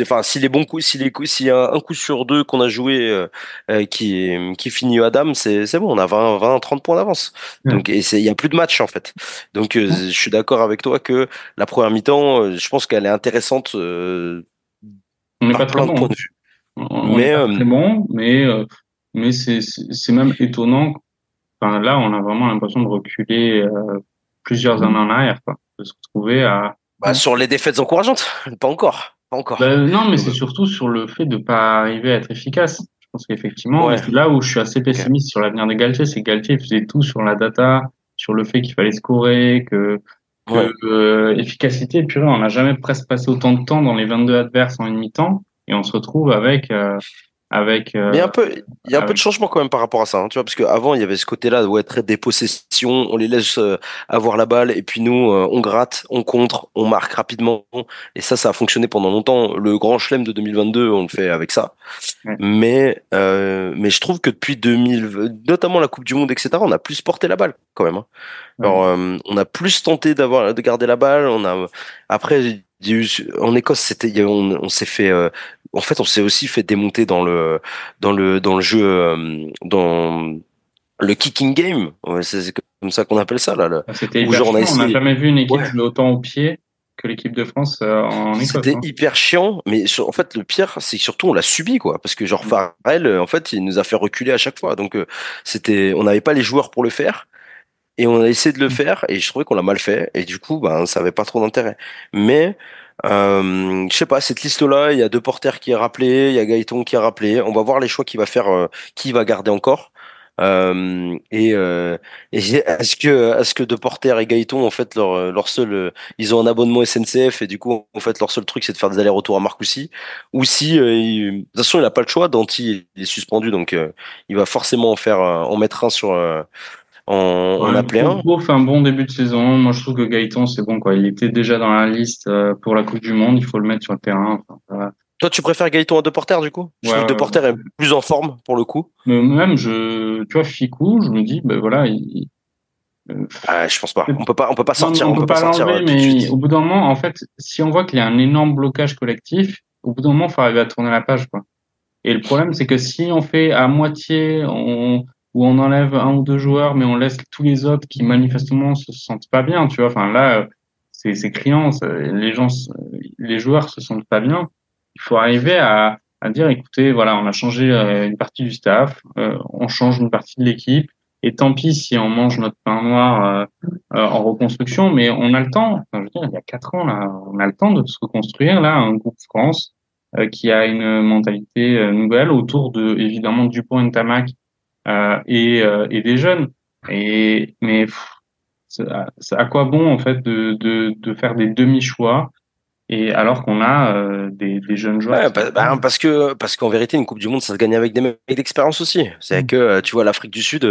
enfin si les bons coups si les coups s'il y a un coup sur deux qu'on a joué euh, euh, qui qui finit à dame c'est bon on a 20 20 30 points d'avance. Ouais. donc et il y a plus de match en fait. Donc euh, je suis d'accord avec toi que la première mi-temps je pense qu'elle est intéressante euh, on n'est pas plein de points de vue. on mais pas très bon mais mais c'est c'est même étonnant enfin là on a vraiment l'impression de reculer plusieurs années en arrière quoi de se retrouver à bah, sur les défaites encourageantes pas encore encore. Ben, non, mais c'est surtout sur le fait de pas arriver à être efficace. Je pense qu'effectivement, ouais. là où je suis assez pessimiste okay. sur l'avenir de Galtier, c'est que Galtier faisait tout sur la data, sur le fait qu'il fallait scorer, que, que ouais. euh, efficacité, purée, on n'a jamais presque passé autant de temps dans les 22 adverses en une mi-temps, et on se retrouve avec euh, avec. Euh, Mais un peu, il y a un avec... peu de changement quand même par rapport à ça, hein, tu vois, parce qu'avant il y avait ce côté-là où être des possessions, on les laisse euh, avoir la balle et puis nous euh, on gratte, on contre, on marque rapidement et ça ça a fonctionné pendant longtemps. Le grand chelem de 2022 on le fait avec ça. Ouais. Mais euh, mais je trouve que depuis 2000, notamment la Coupe du Monde etc, on a plus porté la balle quand même. Hein. Alors, euh, on a plus tenté d'avoir de garder la balle. On a après en Écosse, c'était, on, s'est fait, euh, en fait, on s'est aussi fait démonter dans le, dans le, dans le jeu, euh, dans le kicking game. c'est comme ça qu'on appelle ça là. Ah, c'était. On n'a jamais vu une équipe autant au pied que l'équipe de France euh, en Écosse. C'était hein. hyper chiant, mais en fait le pire, c'est que surtout on l'a subi quoi, parce que genre mm. Farrell, en fait, il nous a fait reculer à chaque fois. Donc c'était, on n'avait pas les joueurs pour le faire. Et on a essayé de le mm. faire et je trouvais qu'on l'a mal fait et du coup, ben, ça avait pas trop d'intérêt. Mais euh, je sais pas, cette liste-là, il y a deux porteurs qui est rappelé, il y a Gaëton qui est rappelé. On va voir les choix qu'il va faire, euh, qui va garder encore. Euh, et, euh, est-ce que est-ce que De Porter et Gaëton en fait leur leur seul ils ont un abonnement SNCF et du coup en fait leur seul truc c'est de faire des allers-retours à Marcoussis? Ou si de toute façon il n'a pas le choix Danti il est suspendu donc il va forcément en faire en mettre un sur on, on a plein. fait un bon début de saison. Moi, je trouve que Gaëtan, c'est bon, quoi. Il était déjà dans la liste euh, pour la Coupe du Monde. Il faut le mettre sur le terrain. Toi, tu préfères Gaëtan à Deporter, du coup? Je trouve que est plus en forme, pour le coup. Mais même, je, tu vois, Ficou, je me dis, ben voilà, il, euh, ah, je pense pas. On peut pas, on peut pas sortir. On, peut, pas, sortir euh, mais au bout d'un moment, en fait, si on voit qu'il y a un énorme blocage collectif, au bout d'un moment, il faut arriver à tourner la page, quoi. Et le problème, c'est que si on fait à moitié, on, où on enlève un ou deux joueurs, mais on laisse tous les autres qui manifestement se sentent pas bien, tu vois. Enfin là, c'est c'est criant, les gens, les joueurs se sentent pas bien. Il faut arriver à, à dire, écoutez, voilà, on a changé euh, une partie du staff, euh, on change une partie de l'équipe, et tant pis si on mange notre pain noir euh, en reconstruction, mais on a le temps. Enfin, je veux dire, il y a quatre ans là, on a le temps de se reconstruire là, un groupe France qui a une mentalité nouvelle autour de évidemment Dupont et Tamac euh, et, euh, et des jeunes. Et mais à quoi bon en fait de, de, de faire des demi-choix et alors qu'on a euh, des, des, jeunes joueurs. Ouais, bah, parce que parce qu'en vérité une Coupe du Monde ça se gagne avec des mecs d'expérience aussi. C'est mm. que tu vois l'Afrique du Sud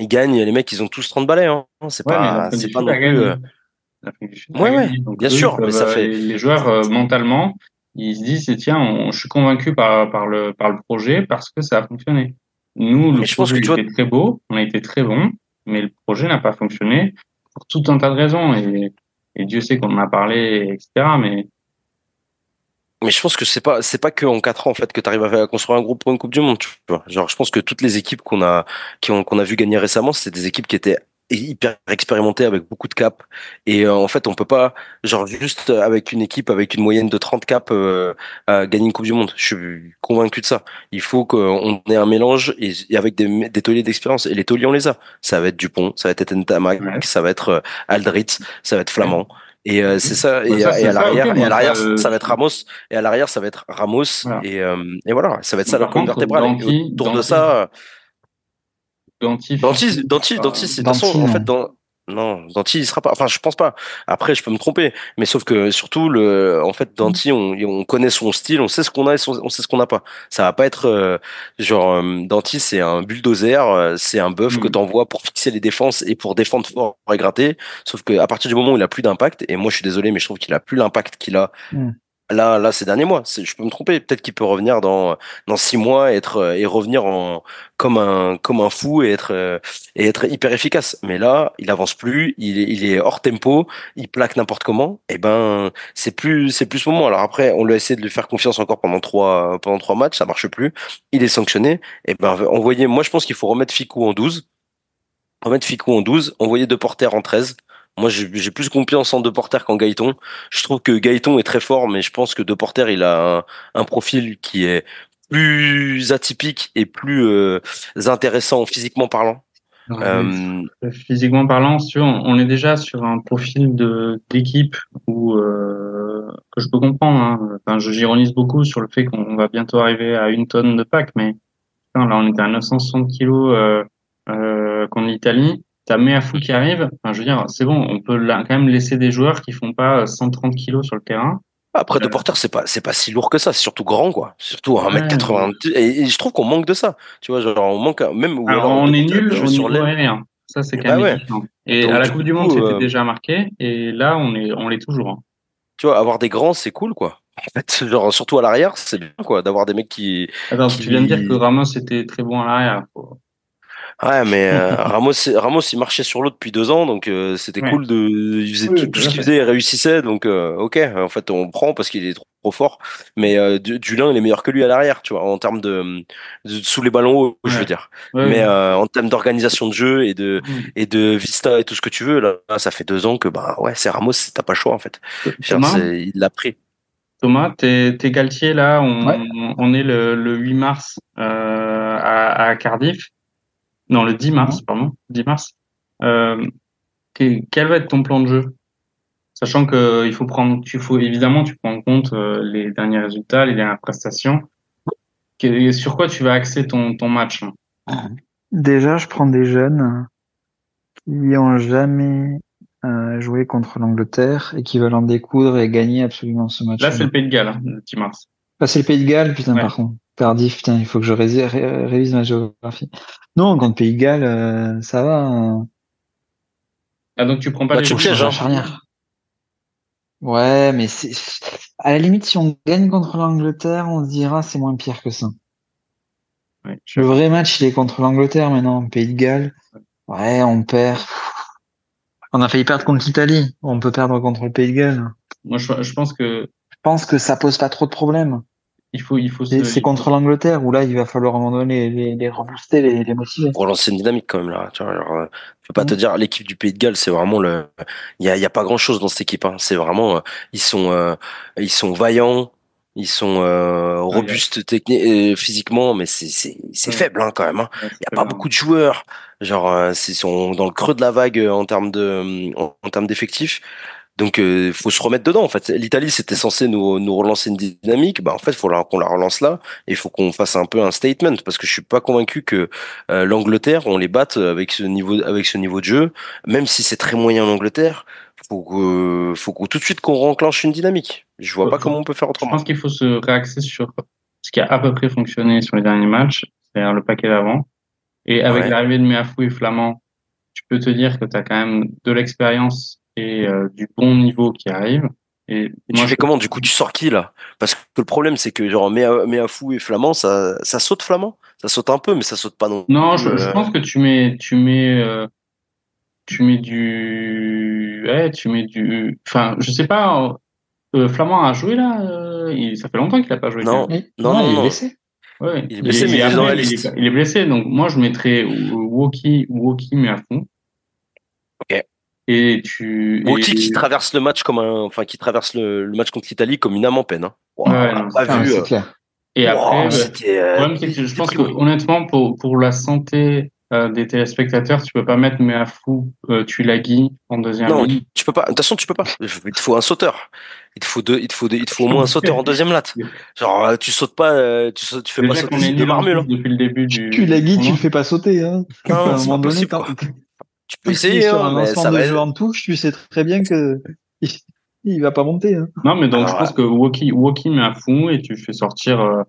ils gagnent les mecs ils ont tous 30 balais hein. C'est pas c'est pas non plus. ouais, ouais, bien sûr, mais ça fait les joueurs mentalement ils se disent tiens je suis convaincu par par le par le projet parce que ça a fonctionné. Nous, le projet était très beau, on a été très bon, mais le projet n'a pas fonctionné pour tout un tas de raisons. Et, Dieu sait qu'on en a parlé, etc. Mais mais je pense que c'est pas c'est pas que en quatre ans en fait que tu arrives à construire un groupe pour une coupe du monde tu vois genre je pense que toutes les équipes qu'on a qui ont qu'on a vu gagner récemment c'est des équipes qui étaient hyper expérimenté avec beaucoup de caps. Et euh, en fait on peut pas genre juste avec une équipe avec une moyenne de 30 caps euh, gagner une coupe du monde. Je suis convaincu de ça. Il faut qu'on ait un mélange et, avec des, des tauliers d'expérience. Et les tauliers on les a. Ça va être Dupont ça va être Etentamac ça va être euh, Aldrit ça va être Flamand. Et euh, c'est ça. Et, à l'arrière et à l'arrière ça va être Ramos. Et à l'arrière ça va être Ramos. Et, et voilà ça va être ça la colonne vertébrale. Autour de ça Danti, Danti, Danti, Danti, c'est façon, en fait, dans, non, Danti, il sera pas. Enfin, je pense pas. Après, je peux me tromper, mais sauf que surtout, le, en fait, Danti, on, on connaît son style, on sait ce qu'on a et on sait ce qu'on n'a pas. Ça va pas être euh, genre euh, Danti, c'est un bulldozer, euh, c'est un buff que mm. t'envoies pour fixer les défenses et pour défendre fort et gratter. Sauf que à partir du moment où il a plus d'impact, et moi, je suis désolé, mais je trouve qu'il a plus l'impact qu'il a. Mm là, là, ces derniers mois. Je peux me tromper. Peut-être qu'il peut revenir dans dans six mois et être et revenir en comme un comme un fou et être et être hyper efficace. Mais là, il avance plus. Il est, il est hors tempo. Il plaque n'importe comment. Et eh ben, c'est plus c'est plus ce moment. Alors après, on lui a essayé de lui faire confiance encore pendant trois pendant trois matchs. Ça marche plus. Il est sanctionné. Et eh ben, envoyer. Moi, je pense qu'il faut remettre Ficou en 12 remettre Ficou en 12, envoyer De Porter en 13 moi, j'ai plus confiance en Deporter qu'en Gaëton. Je trouve que Gaëton est très fort, mais je pense que Deporter, il a un, profil qui est plus atypique et plus euh, intéressant physiquement parlant. Euh, physiquement parlant, on est déjà sur un profil de d'équipe où euh, que je peux comprendre. Hein. Enfin, je j'ironise beaucoup sur le fait qu'on va bientôt arriver à une tonne de pack, mais là on est à 960 kilos euh, contre l'Italie t'as fou qui arrive, enfin, je veux dire, c'est bon, on peut quand même laisser des joueurs qui font pas 130 kilos sur le terrain. Après, de euh, porteur, c'est pas, c'est pas si lourd que ça, c'est surtout grand, quoi. Surtout 1m80. Et, je trouve qu'on manque de ça. Tu vois, genre, on manque, même, alors, on est nul au sur niveau aérien. Ça, c'est quand bah même Et à la Coupe du Monde, c'était euh, déjà marqué. Et là, on est, on l'est toujours. Hein. Tu vois, avoir des grands, c'est cool, quoi. En fait, (laughs) genre, surtout à l'arrière, c'est bien, quoi, d'avoir des mecs qui. Attends, tu viens de dire que Ramos était très bon à l'arrière. Ouais, mais euh, (laughs) Ramos, Ramos, il marchait sur l'eau depuis deux ans, donc euh, c'était cool de, il faisait tout, ce qu'il faisait, il réussissait, donc euh, ok, en fait on prend parce qu'il est trop, fort, mais Dulin il est meilleur que lui à l'arrière, tu vois, en termes de, sous les ballons hauts, je veux dire, mais en termes d'organisation de jeu et de mm. et de vista et tout ce que tu veux, là, ça fait deux ans que bah ouais, c'est Ramos, t'as pas le choix en fait, il l'a pris. Thomas, t'es es Galtier là, on, on est le, le 8 mars à, à Cardiff. Non, le 10 mars, pardon, 10 mars. Euh, quel va être ton plan de jeu? Sachant que il faut prendre, tu faut évidemment, tu prends en compte euh, les derniers résultats, les dernières prestations. sur quoi tu vas axer ton, ton match Déjà, je prends des jeunes qui ont jamais euh, joué contre l'Angleterre et qui veulent en découdre et gagner absolument ce match. Là, c'est le Pays de Galles, hein, le 10 mars. Là, c'est le Pays de Galles, putain, par contre. Tardif, putain, il faut que je révise ma géographie. Non, contre Pays de Galles, euh, ça va. Hein. Ah, donc tu prends pas bah, les pièges, hein. charnière. Ouais, mais c'est, à la limite, si on gagne contre l'Angleterre, on se dira c'est moins pire que ça. Le vrai match, il est contre l'Angleterre maintenant, Pays de Galles. Ouais, on perd. On a failli perdre contre l'Italie. On peut perdre contre le Pays de Galles. Moi, je, je pense que. Je pense que ça pose pas trop de problèmes. Il faut, il faut. C'est contre l'Angleterre où là, il va falloir à un moment donné les, les rebooster, les, les motiver. Pour lancer une dynamique quand même là. Tu vois, euh, je peux pas te dire, l'équipe du Pays de Galles, c'est vraiment le. Il y a, y a pas grand chose dans cette équipe. Hein. C'est vraiment, euh, ils sont, euh, ils sont vaillants, ils sont euh, robustes techniquement, physiquement, mais c'est c'est c'est faible hein, quand même. Hein. Il y a pas beaucoup de joueurs. Genre, ils sont dans le creux de la vague en termes de, en termes d'effectifs. Donc, euh, faut se remettre dedans. En fait, l'Italie, c'était censé nous, nous relancer une dynamique. Bah, en fait, il faut qu'on la relance là. Et il faut qu'on fasse un peu un statement parce que je suis pas convaincu que euh, l'Angleterre, on les batte avec ce niveau, avec ce niveau de jeu. Même si c'est très moyen l'Angleterre, faut que, faut qu'on tout de suite qu'on renclenche une dynamique. Je vois pas comment on peut faire autrement. Je pense qu'il faut se réaxer sur ce qui a à peu près fonctionné sur les derniers matchs, c'est-à-dire le paquet d'avant. Et avec l'arrivée de Meafou et Flamand, tu peux te dire que tu as quand même de l'expérience euh, du bon niveau qui arrive. Et, tu fais comment Du coup, tu sors qui là? Parce que le problème, c'est que genre Méa, Fou et Flamand, ça, ça saute Flamand? Ça saute un peu, mais ça saute pas non. Non, je, euh. pense que tu mets, tu mets, euh, tu mets du, ouais, tu mets du, enfin, je sais pas. Flamand a joué là. Il... Ça fait longtemps qu'il a pas joué. Non, non, non, il est blessé. Ouais. Il est blessé, mais il, est, blessé. Donc moi, je mettrais Woki, Woki, mais à fond. Ok. Et tu. Woki qui traverse le match comme un, enfin qui traverse le, match contre l'Italie comme une âme en peine. Hein. ouais, non, pas vu. C'est euh. clair. Et après, bah, euh, je pense que honnêtement, pour pour la santé euh, des téléspectateurs, tu peux pas mettre mais à fou euh, tu Tulagi en deuxième non, tu peux pas. De toute façon, tu peux pas. Il te faut un sauteur. Il te faut deux, il te faut, il te faut au moins un sauteur en deuxième latte. Genre, tu sautes pas, tu, sautes, tu fais pas sauter de marmule. Hein. Depuis le début du. Tulagi, tu le fais pas sauter. Hein. Non, c'est pas possible. Tu peux essayer, sur hein, un ensemble de joueurs en touche, tu sais très bien que (laughs) il va pas monter. Hein. Non, mais donc je pense que Woki, Woki met à fond et tu fais sortir euh,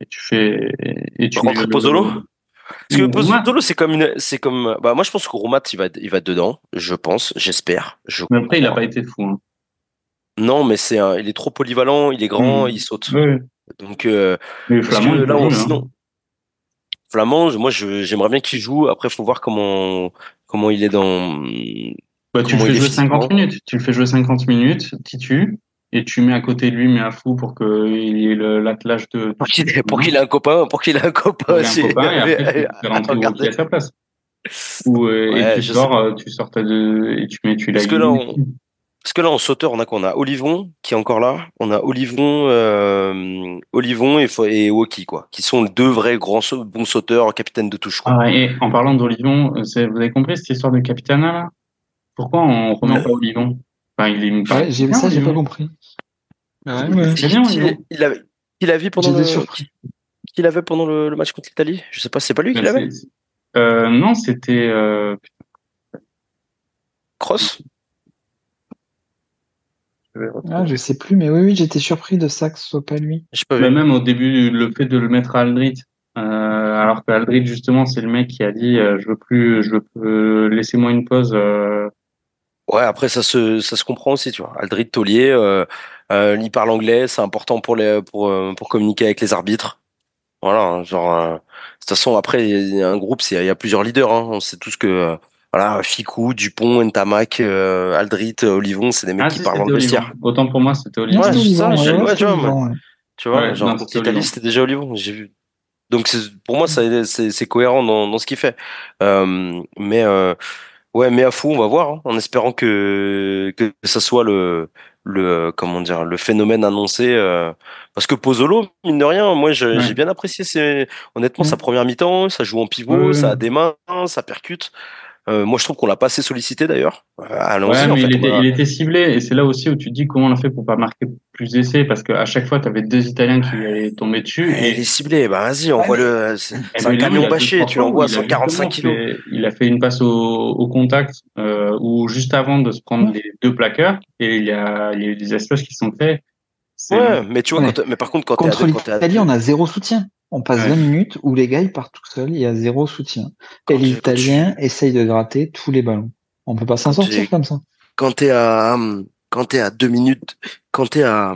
et tu fais et tu rentres Pozzolo. Parce que Pozzolo, c'est comme une, c'est comme, bah moi je pense que Roumat il va, il va dedans, je pense, j'espère. Je mais après il a pas été fou. Hein. Non, mais c'est, il est trop polyvalent, il est grand, hmm. il saute. Oui. Donc, euh, mais Flamand, là, on, sinon, Flamand, moi j'aimerais bien qu'il joue. Après, faut voir comment comment il est dans. Bah, tu le fais jouer 50 minutes. Tu le fais jouer 50 minutes, Titu, et tu mets à côté de lui, mais à fou pour qu'il ait l'attelage de. Pour qu'il ait, un copain, pour qu'il ait un copain aussi. Un copain, et après, tu (laughs) fais rentrer à sa place. Ou, euh, et tu sors, euh, tu sors ta de, et tu mets, tu l'as. Parce que là, en sauteur, on a quoi? On a Olivon qui est encore là. On a Olivon, euh, Olivon et, et Woki, quoi, qui sont deux vrais grands bons sauteurs, capitaines de touche. Ah, et en parlant d'Olivon, vous avez compris cette histoire de capitaine là? Pourquoi on remet pas Olivon? Enfin, il est ouais, j'ai ça, j'ai pas compris. Ouais, ouais. Bien, il, il, avait, il avait pendant le, qu'il avait pendant le, le match contre l'Italie? Je sais pas, c'est pas lui qui l'avait? Euh, non, c'était euh... Cross? Ah, je sais plus, mais oui, oui, j'étais surpris de ça que ce soit pas lui. Je peux même au début, le fait de le mettre à Aldrit, euh, alors que Aldrit justement, c'est le mec qui a dit, euh, je veux plus, je veux euh, laissez-moi une pause. Euh. Ouais, après ça se, ça se comprend aussi, tu vois. Aldrit Taulier, il parle anglais, c'est important pour les, pour, pour communiquer avec les arbitres. Voilà, hein, genre, euh, de toute façon, après, il y a un groupe, il y a plusieurs leaders. Hein. On sait tous que, euh, voilà, Ficou, Dupont, Ntamak, euh, Aldrit, Olivon, c'est des mecs Ah, qui parlent dans le vestiaire. Autant pour moi, c'était Olivon. Ouais, ça, ouais, ouais, c'était tu vois, ouais. Tu vois, Ouais, genre, contre c'était l'Italie, Olivon. c'était déjà Olivon. J'ai vu. Donc, pour moi, c'est, cohérent dans, dans ce qu'il fait. Euh, mais, euh, ouais, mais à fou, on va voir, hein, en espérant que, que ça soit le, le, comment dire, le phénomène annoncé. euh, parce que Pozzolo, mine de rien, moi, Ouais. j'ai bien apprécié ses, honnêtement, Mm. sa première mi-temps, ça joue en pivot, Ouais, ouais. ça a des mains, ça percute. Euh, moi, je trouve qu'on l'a pas assez sollicité d'ailleurs. Euh, Allons-y, Ouais, en mais fait. il, on était, a- il était ciblé et c'est là aussi où tu te dis comment on a fait pour pas marquer plus d'essais parce qu'à chaque fois tu avais deux Italiens qui allaient tomber dessus Eh, il est et, ciblé, bah vas-y, envoie-le. C'est et c'est un lui, il camion a bâché, tu l'envoies à fois où il a 145 justement kilos. fait- il a fait une passe au, au contact euh, ou juste avant de se prendre les deux plaqueurs et il y a, il y a eu des espaces qui sont faits. Ouais, mais tu vois, Ouais. quand, mais par contre, quand Contre l'Italie, on a zéro soutien. On passe Ouais. 20 minutes où les gars ils partent tout seuls, il y a zéro soutien. Quand Et tu- Italiens essayent de gratter tous les ballons. On peut pas s'en sortir comme ça. quand t'es à, quand t'es à deux minutes, quand t'es à,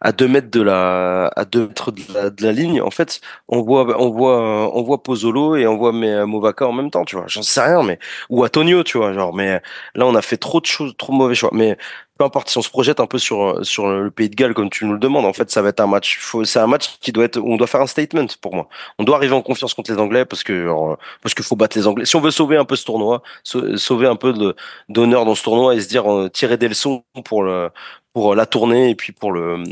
à deux mètres de la, à deux mètres de la, de la ligne, en fait, on voit, on voit, on voit Pozzolo et on voit mais, Movaca en même temps, tu vois. J'en sais rien, mais, ou Antonio, tu vois, genre, mais là, on a fait trop de choses, trop de mauvais choix. Mais peu importe, si on se projette un peu sur, sur le pays de Galles, comme tu nous le demandes, en fait, ça va être un match, c'est un match qui doit être, où on doit faire un statement pour moi. On doit arriver en confiance contre les Anglais parce que, genre, parce qu'il faut battre les Anglais. Si on veut sauver un peu ce tournoi, sau- sauver un peu d'honneur dans ce tournoi et se dire euh, tirer des leçons pour le pour la tournée et puis pour le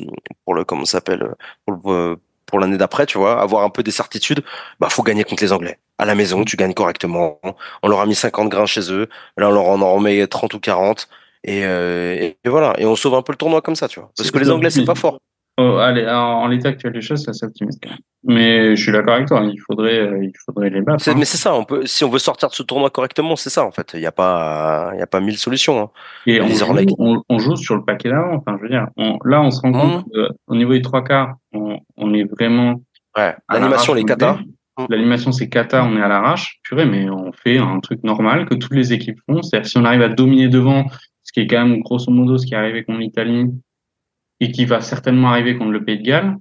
pour le comment ça s'appelle pour le, euh, pour l'année d'après tu vois avoir un peu des certitudes bah faut gagner contre les Anglais. À la maison tu gagnes correctement. On leur a mis 50 grains chez eux. Là on leur en remet 30 ou 40 et, euh, et, et voilà et on sauve un peu le tournoi comme ça tu vois parce que les Anglais c'est pas fort Oh, allez, en, l'état actuel des choses, ça même. Mais je suis d'accord avec toi, il faudrait, euh, il faudrait les battre. Hein. mais c'est ça on peut si on veut sortir de ce tournoi correctement c'est ça en fait il y a pas il y a pas mille solutions hein. Et on joue, Orlecs. on, on joue sur le paquet d'avant. Enfin, je veux dire, on- là, on se rend compte qu'au niveau des trois quarts, on, on est vraiment. ouais l'animation les kata. L'animation, c'est kata, on est à l'arrache. Purée, mais on fait un truc normal que toutes les équipes font. C'est-à-dire, si on arrive à dominer devant, qui est quand même grosso modo ce qui est arrivé contre l'Italie et qui va certainement arriver contre le Pays de Galles,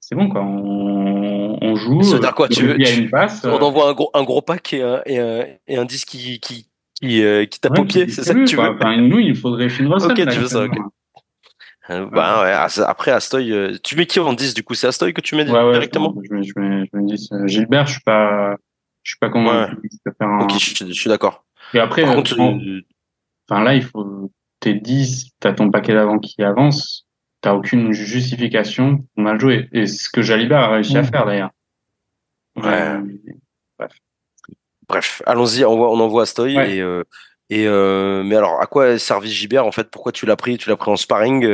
c'est bon, quoi. On, on joue. Ça veut dire quoi, tu veux- tu- une passe. On envoie un gros, un gros pack et un, et un, et un disque qui, qui, qui, euh, qui tape Ouais, au pied, c'est ça que tu veux Enfin, nous, il faudrait Finrosson. Ok, là, tu veux ça, ok. Euh, Bah ouais, après Astoy, euh, tu mets qui en 10 du coup? C'est Astoy que tu mets directement? Je, me- je, me, je me dis, euh, Gilbert, je suis pas, je suis pas convaincu. Ok, je, suis- je suis d'accord. Et après, Par euh, contre, euh, enfin là, il faut, t'es 10, t'as ton paquet d'avant qui avance, t'as aucune justification pour mal jouer. Et ce que Jalibert a réussi à faire d'ailleurs. Ouais. Euh, bref, allons-y, on, envoie- on envoie Astoy. Ouais. Et, euh, et, euh, mais alors, à quoi servi Gibert en fait? Pourquoi tu l'as pris? Tu l'as pris en sparring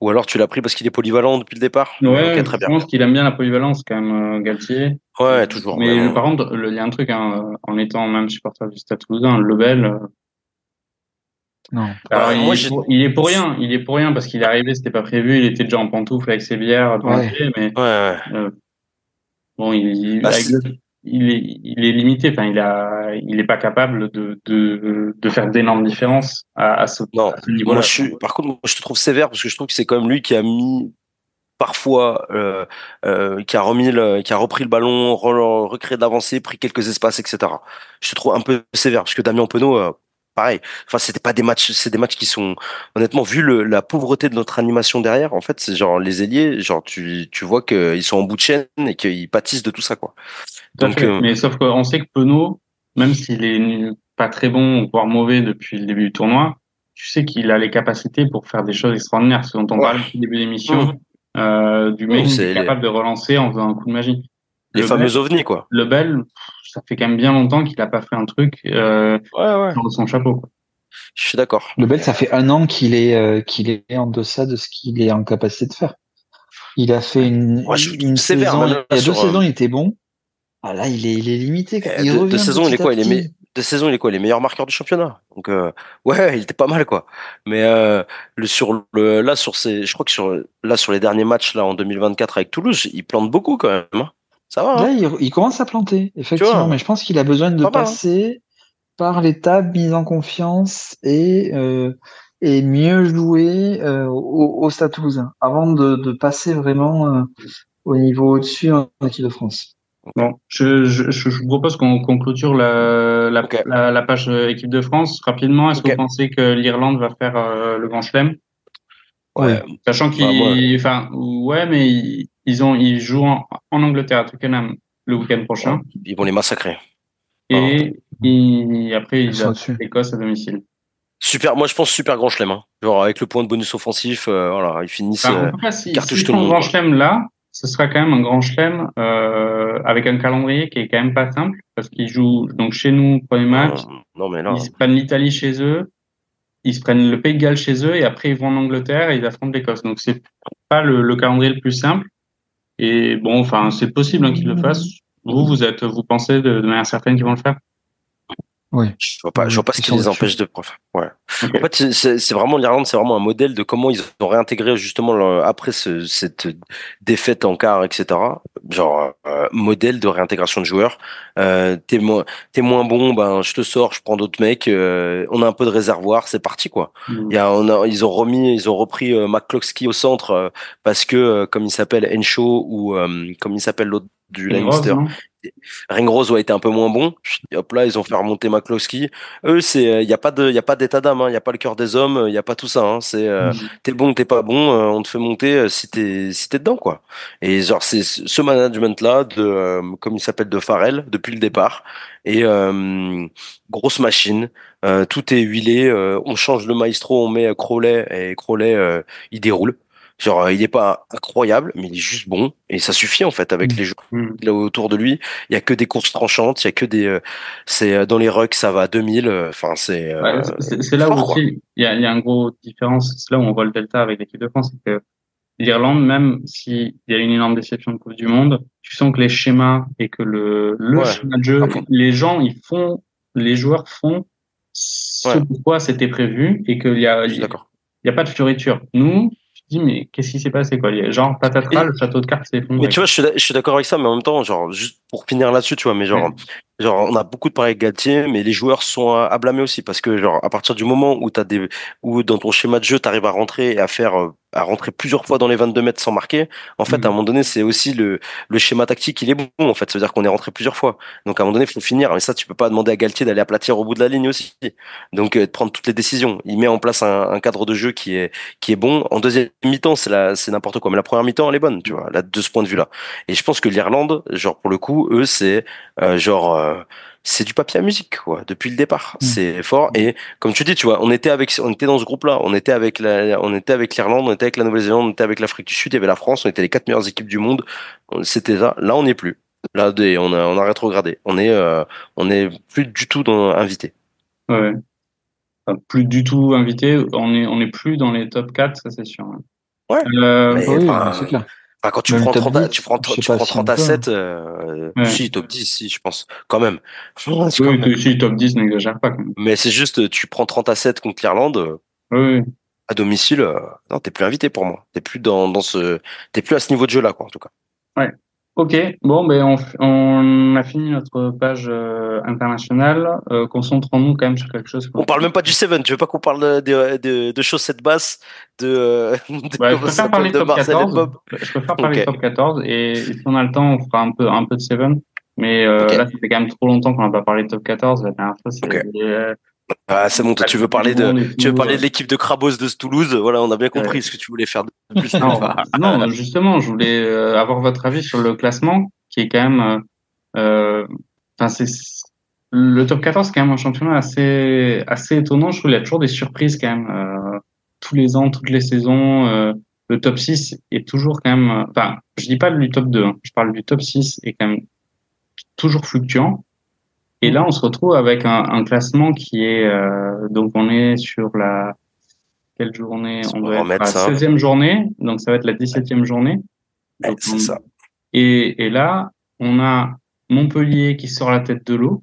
Ou alors tu l'as pris parce qu'il est polyvalent depuis le départ? Ouais, Ok, très je bien. pense qu'il aime bien la polyvalence quand même, Galtier. Ouais, toujours. Mais par contre, il y a un truc, hein, en étant même supporter du Stade Toulousain, Lebel, Non. alors, il, moi, est pour, il est pour rien, il est pour rien parce qu'il est arrivé, c'était pas prévu, il était déjà en pantoufle avec ses bières Ouais. pied, mais Ouais, ouais. euh, bon, il, Bah, avec est, il est limité, enfin, il a, il est pas capable de, de, de faire d'énormes différences à, à ce, niveau-là. suis, par contre, moi, je te trouve sévère parce que je trouve que c'est quand même lui qui a mis parfois, euh, euh, qui a remis le, qui a repris le ballon, re- recréé de l'avancée, pris quelques espaces, etc. Je te trouve un peu sévère parce que Damien Penaud, euh, pareil. Enfin, c'était pas des matchs, c'est des matchs qui sont, honnêtement, vu le, la pauvreté de notre animation derrière, en fait, c'est genre les ailiers, genre tu, tu vois qu'ils sont en bout de chaîne et qu'ils pâtissent de tout ça, quoi. Donc, fait. euh, Mais sauf qu'on sait que Penaud, même s'il est pas très bon, voire mauvais depuis le début du tournoi, tu sais qu'il a les capacités pour faire des choses extraordinaires. Ce dont on Ouais. parlait au début d'émission, euh, du mec qui est capable de relancer en faisant un coup de magie. Les Le fameux Bel- ovnis, quoi. Le Bel, ça fait quand même bien longtemps qu'il a pas fait un truc euh, Ouais, ouais. dans son chapeau. Quoi. Je suis d'accord. Le Bel, ça fait un an qu'il est, euh, qu'il est en deçà de ce qu'il est en capacité de faire. Il a fait une, Moi, je une sévère, saison, il y a deux euh, saisons, il était bon. Ah là, il est, il est limité. Eh, Il de- de saison, il est quoi Il est petit. de saison, il est quoi Les meilleurs marqueurs du championnat. Donc euh, ouais, il était pas mal quoi. Mais euh, le sur le là sur ces, je crois que sur là sur les derniers matchs là en 2024 avec Toulouse, il plante beaucoup quand même. hein. Ça va. Là, hein il, il commence à planter, effectivement. mais je pense qu'il a besoin de hein. passer par l'étape mise en confiance et, euh, et mieux jouer euh, au, au Stade Toulousain avant de, de passer vraiment euh, au niveau au-dessus en équipe de France. Bon, je, je, je propose qu'on qu'on clôture la, la, Ok. la, la page équipe de France rapidement. Est-ce que vous pensez que l'Irlande va faire euh, le Grand Chelem? Ouais. Sachant qu'ils, Bah, enfin, ouais, mais ils ont, ils jouent en, en Angleterre à Twickenham le week-end prochain, Ils vont les massacrer. et ils- après Ils ils ont l'Écosse à domicile. Super, moi je pense super grand chelem. Hein. Genre avec le point de bonus offensif, euh, voilà, ils finissent. Enfin, euh, en tout cas, si, cartouche s'ils tout le font un monde, grand chelem là, ce sera quand même un grand chelem euh, avec un calendrier qui est quand même pas simple parce qu'ils jouent donc chez nous premier match, euh, non mais là, ils se prennent l'Italie chez eux, ils se prennent le Pays de Galles chez eux et après ils vont en Angleterre et ils affrontent l'Écosse. Donc c'est pas le, le calendrier le plus simple. Et bon, enfin c'est possible hein, qu'ils le fassent. Vous, vous êtes, vous pensez de, de manière certaine qu'ils vont le faire? Oui. je vois pas, je vois pas ce qui les empêche de. Ouais. En fait, c'est- vraiment l'Irlande, c'est vraiment un modèle de comment ils ont réintégré justement le- après ce- cette défaite en quart, etc. Genre euh, modèle de réintégration de joueurs. Euh, t'es moins, t'es moins bon, ben je te sors, je prends d'autres mecs. euh, on a un peu de réservoir, c'est parti quoi. Mm. Il y a, on a, ils ont remis, ils ont repris euh, McCloskey au centre euh, parce que euh, comme il s'appelle Encho ou euh, comme il s'appelle l'autre du non? Ringrose a été un peu moins bon. Hop là, ils ont fait remonter McCloskey. Eux, c'est, il y a pas de, y a pas d'état d'âme, il y a pas le cœur des hommes, il y a pas tout ça. Hein. C'est, euh, Mm. t'es bon, t'es pas bon, euh, on te fait monter euh, si t'es, si t'es dedans quoi. Et genre c'est ce management là de, euh, comme il s'appelle de Farrell depuis le départ. Et euh, grosse machine, euh, tout est huilé. euh, on change le maestro, on met Crowley et Crowley, euh, il déroule. Genre, euh, il est pas incroyable, mais il est juste bon et ça suffit en fait avec Mm. les joueurs Mm. a autour de lui. Il y a que des courses tranchantes, il y a que des, euh, c'est euh, dans les rucks ça va à 2000. euh, Enfin, c'est. euh, Ouais, c'est- là où fort, aussi il y a, y a un gros différence. C'est là où on voit le delta avec l'équipe de France, c'est que l'Irlande, même s'il y a une énorme déception de Coupe du Monde, tu sens que les schémas et que le, le Ouais. schéma de jeu, les gens, ils font, les joueurs font ce Ouais. pourquoi c'était prévu et qu'il y a, il y a pas de fioriture. Nous, dis, mais qu'est-ce qui s'est passé, quoi? Genre, patatras, Et- le château de cartes s'est effondré. Mais tu vois, je suis, d'a- je suis d'accord avec ça, mais en même temps, genre, juste pour finir là-dessus, tu vois, mais genre, Ouais. Genre, on a beaucoup de pareils avec Galtier, mais les joueurs sont à, à blâmer aussi, parce que, genre, à partir du moment où t'as des, où dans ton schéma de jeu, t'arrives à rentrer et à faire, euh, à rentrer plusieurs fois dans les 22 mètres sans marquer, en fait, Mhm. à un moment donné, c'est aussi le, le schéma tactique, il est bon, en fait. Ça veut dire qu'on est rentré plusieurs fois. Donc, à un moment donné, il faut finir. Mais ça, tu peux pas demander à Galtier d'aller aplatir au bout de la ligne aussi. Donc, euh, de prendre toutes les décisions. Il met en place un, un cadre de jeu qui est, qui est bon. En deuxième mi-temps, c'est la, c'est n'importe quoi. Mais la première mi-temps, elle est bonne, tu vois, là, de ce point de vue-là. Et je pense que l'Irlande, genre, pour le coup, eux, c'est, euh, genre, euh, c'est du papier à musique, quoi, depuis le départ. Mm. C'est fort. Et comme tu dis, tu vois, on était avec, on était dans ce groupe-là. On était avec la, on était avec l'Irlande, on était avec la Nouvelle-Zélande, on était avec l'Afrique du Sud, il y avait la France, on était les quatre meilleures équipes du monde. C'était ça. Là, on n'est plus. Là, on a, on a rétrogradé. On est, euh, on est plus du tout dans, invité. Ouais. Enfin, plus du tout invité. On est, on est plus dans les top 4, ça c'est sûr. Ouais. Euh, Mais- oui, enfin, c'est clair. Enfin, quand tu Même prends top 30 à, 10, tu prends, tu prends si 30 on à peut, 7, euh, Ouais. si, top 10, si, je pense. Quand même. Quand oui, même. que- si, top 10 n'exagère pas quand même. Mais c'est juste, tu prends 30 à 7 contre l'Irlande, euh, Oui, à domicile, euh, non, t'es plus invité pour moi. T'es plus dans, dans ce, t'es plus à ce niveau de jeu-là, quoi, en tout cas. Ok, bon, ben on, on a fini notre page euh, internationale. Euh, Concentrons-nous quand même sur quelque chose. On parle même pas du Seven. Tu veux pas qu'on parle de, de, de, chaussettes basses, de, euh, (laughs) de Ouais, je préfère parler de top Marcel et 14. Bob. Je préfère parler Ok. top 14 et, et si on a le temps, on fera un peu un peu de Seven. Mais euh, là, ça fait quand même trop longtemps qu'on n'a pas parlé de top 14. La dernière fois, Ok. euh, Ah, c'est bon, toi, tu veux parler de, tu veux parler de l'équipe de Crabos de Toulouse? Voilà, on a bien compris Ouais. ce que tu voulais faire de plus. Non, (laughs) non, justement, je voulais euh, avoir votre avis sur le classement, qui est quand même, euh, euh, enfin, c'est le top 14, c'est quand même un championnat assez, assez étonnant. Je trouve qu'il y a toujours des surprises quand même, euh, tous les ans, toutes les saisons. euh, le top 6 est toujours quand même, enfin, je dis pas du top 2, hein, je parle du top 6 est quand même toujours fluctuant. Et là, on se retrouve avec un, un classement qui est, euh, donc on est sur la, quelle journée On va doit être remettre à ça. 16e journée, donc ça va être la 17e journée. Ouais, Donc, c'est on- ça. Et, et là, on a Montpellier qui sort la tête de l'eau,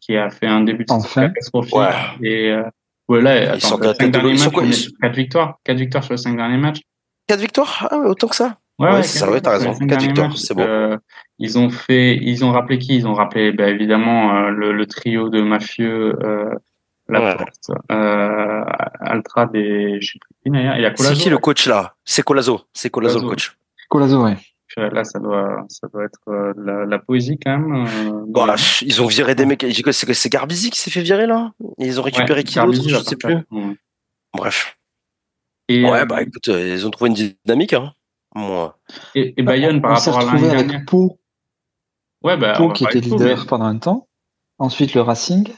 qui a fait un début de saison Enfin. catastrophique. Ouais. Et euh, ouais, là, attends, cinq de l'eau. derniers Ils sont matchs, quoi, ils est sont- quatre victoires, quatre victoires sur les cinq derniers matchs. 4 victoires? Ah autant que ça. Ouais, Ouais, ouais, c'est ça, ouais, t'as raison. les cinq Quatre derniers victoires, matchs. c'est bon. Euh, ils ont fait, ils ont rappelé qui? Ils ont rappelé, bah, évidemment, euh, le, le trio de mafieux, euh, la Ouais. Porte, euh, Altrad et je sais plus qui d'ailleurs. Il y a C'est qui le coach là? C'est Colazo. C'est Colazo le coach. Colazo, ouais. là, ça doit, ça doit être euh, la, la, poésie quand même. Euh, ils ont viré des mecs. C'est Garbizi qui s'est fait virer là? Ils ont récupéré qui d'autre? Je sais plus. Bref. Et, ouais, euh, bah écoute, ils ont trouvé une dynamique. Hein. Moi. Et, et Bayonne, par rapport à l'année dernière. Pau. Ouais, bah, Pau qui était leader pendant un temps. Ensuite, le Racing.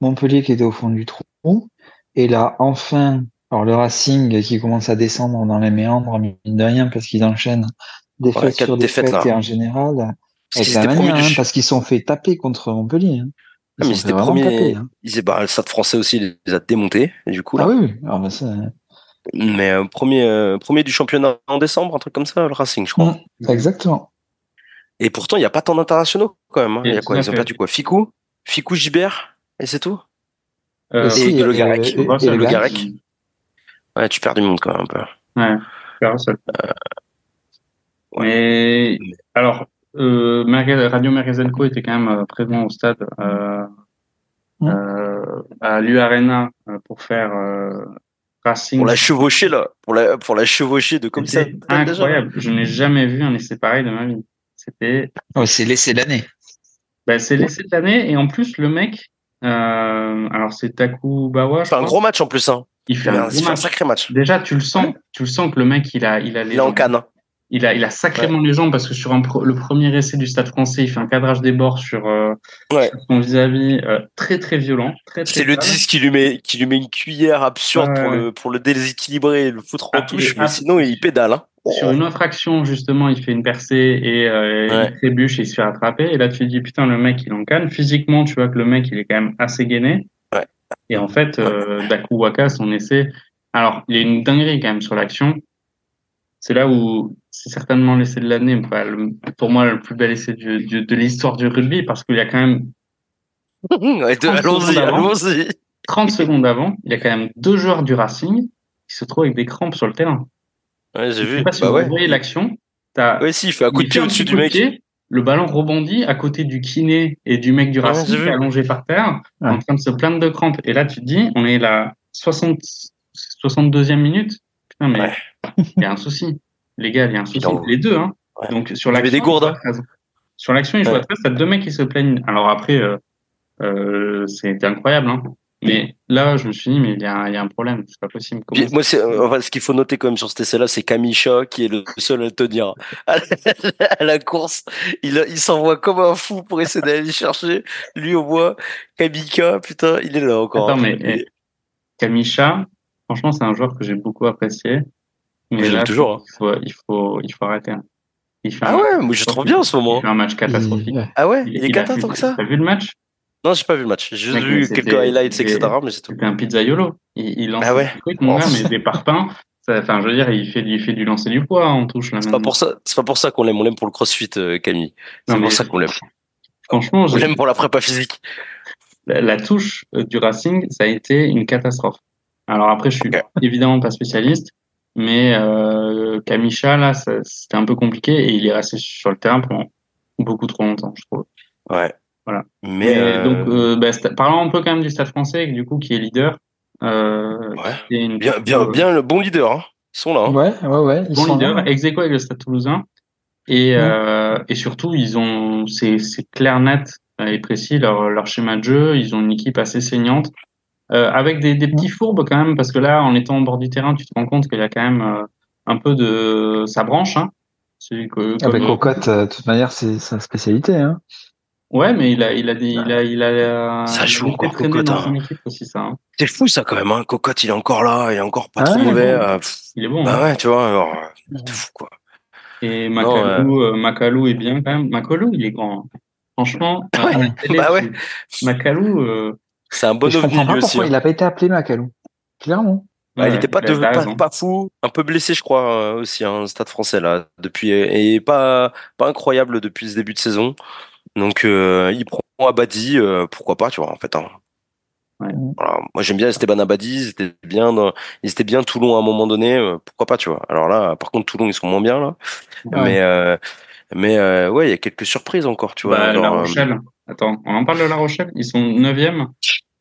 Montpellier qui était au fond du trou. Et là, enfin, alors le Racing qui commence à descendre dans les méandres, mine de rien, parce qu'ils enchaînent défaites sur défaites, et en général, hein, parce qu'ils sont fait taper contre Montpellier. Hein. Ils ah, mais étaient premiers. Taper, hein. Ils bah, le Stade français aussi les a démontés, du coup. Là. Ah oui, alors, bah, ça... Mais euh, premier, euh, premier du championnat en décembre, un truc comme ça, le Racing, je crois. Mmh, exactement. Et pourtant, il n'y a pas tant d'internationaux quand même. Hein. Il y a quoi Ils ont perdu quoi Ficou Ficou Gibert Et c'est tout? Euh, Et, et, le Garec. Et, le Garec. Ouais, tu perds du monde quand même un peu. Ouais, tu perds seul. Mais alors, euh, Radio Marizenko était quand même euh, présent au stade euh, euh, à l'U Arena euh, pour faire Racing. Pour la chevaucher là, pour la pour la chevaucher de comme ça. Incroyable. Je n'ai jamais vu un essai pareil de ma vie. C'était. Oh, c'est l'essai de l'année. Ben, c'est l'essai de l'année et en plus le mec, alors c'est Taku Bawa. C'est un gros match en plus hein. Il fait, un, sacré match. Déjà, tu le sens, tu le sens que le mec, il a, il a les. Il est en canne. Hein il a, il a sacrément les jambes parce que sur un le premier essai du Stade Français, il fait un cadrage des bords sur, euh, son vis-à-vis euh, très très violent. Très, c'est le disque qui lui met qui lui met une cuillère absurde pour le pour le déséquilibrer et le foutre en ah, touche, mais sinon il pédale. Hein. Sur une autre action justement, il fait une percée et euh, il trébuche et il se fait attraper. Et là tu te dis putain le mec il en canne. Physiquement tu vois que le mec il est quand même assez gainé. Et en fait, euh, Daku Waka son essai, alors il y a une dinguerie quand même sur l'action c'est là où c'est certainement l'essai de l'année, pour moi le plus bel essai de l'histoire du rugby, parce qu'il y a quand même (laughs) 30, secondes avant, il y a quand même deux joueurs du Racing qui se trouvent avec des crampes sur le terrain. Ouais, j'ai vu. Sais pas si bah vous voyez l'action. Oui, si, il fait un coup de pied au-dessus du mec. le ballon rebondit à côté du kiné et du mec du Racing qui est allongé par terre, en train de se plaindre de crampes. Et là, tu te dis, on est la 60, 62e minute. Putain, mais il y a un souci. Les gars, il y a un souci. Les deux, hein. Donc, sur l'action. des gourdes. Sur l'action, il joue à 13. T'as deux mecs qui se plaignent. Alors après, euh, euh, c'était incroyable, hein. Mais là, je me suis dit, mais il y a, y a un problème, c'est pas possible. moi, enfin, ce qu'il faut noter quand même sur cet essai-là, c'est Kamisha qui est le seul à tenir (laughs) à la, course. Il, il s'envoie comme un fou pour essayer d'aller chercher. Lui, au moins, Kamika, putain, il est là encore. Attends, mais eh, Kamisha, franchement, c'est un joueur que j'ai beaucoup apprécié. Mais là, toujours. Hein. Il, faut, il, faut, il faut arrêter. Hein. Il ah ouais, moi je trouve bien en ce moment. Il fait un match catastrophique. Ah ouais, il, est catastrophique que ça? T'as vu le match? Non, j'ai pas vu le match. J'ai juste vu quelques highlights, etc. Mais c'est tout. C'était un pizzaiolo. Il, il lance ah ouais. des trucs, mon gars, mais des parpaings. Enfin, je veux dire, il fait, il fait du lancer du poids en touche. C'est pas pour ça. C'est pas pour ça qu'on l'aime. On l'aime pour le CrossFit, euh, Camille. C'est pour ça qu'on l'aime. Franchement, on l'aime pour la prépa physique. La, touche euh, du Racing, ça a été une catastrophe. Alors après, je suis évidemment pas spécialiste, mais euh, Kamisha, là, c'était un peu compliqué et il est resté sur le terrain pendant beaucoup trop longtemps, je trouve. Ouais. Voilà. Mais, euh... donc, euh, bah, parlons un peu quand même du Stade Français, du coup, qui est leader. Euh, ouais. bien, bien, bien, le bon leader. Hein. Ils sont là. Hein. Ouais, ouais, ouais. Ils bon leader, ex avec le Stade Toulousain. Et, euh, et surtout, ils ont, c'est, c'est clair, net et précis leur, leur schéma de jeu. Ils ont une équipe assez saignante. Euh, avec des, des, petits fourbes quand même, parce que là, en étant au bord du terrain, tu te rends compte qu'il y a quand même euh, un peu de sa branche. Hein. Que, Avec ah, Cocotte, de toute manière, c'est sa spécialité. Hein. Ouais, mais il a, il a des, il a, il a. Ça joue encore Cocotte. Hein. aussi, ça. Hein. C'est fou ça quand même. Hein. Cocotte, il est encore là, il est encore pas ah, trop mauvais. Il est bon. Bah hein. ouais, tu vois. Alors, c'est fou quoi. Et Macalou, euh... Macalou est bien quand même. Macalou, il est grand. Hein. Franchement, ah (laughs) ouais. bah ouais. Macalou. Euh, c'est un bon ovni aussi. Hein. Il n'a pas été appelé Macalou. Clairement. il n'était pas, pas, fou, un peu blessé, je crois, euh, aussi, un hein, stade français, là, depuis, et pas, pas incroyable depuis ce début de saison. Donc, euh, il prend Abadi, euh, pourquoi pas, tu vois, en fait. Hein. Moi, j'aime bien Esteban Abadi, ils étaient bien, dans, ils étaient bien Toulon à un moment donné, pourquoi pas, tu vois. Alors là, par contre, Toulon, ils sont moins bien, là. Mais, mais ouais, il y a quelques surprises encore, tu vois. Bah, la Rochelle. Attends, on en parle de La Rochelle? Ils sont 9e.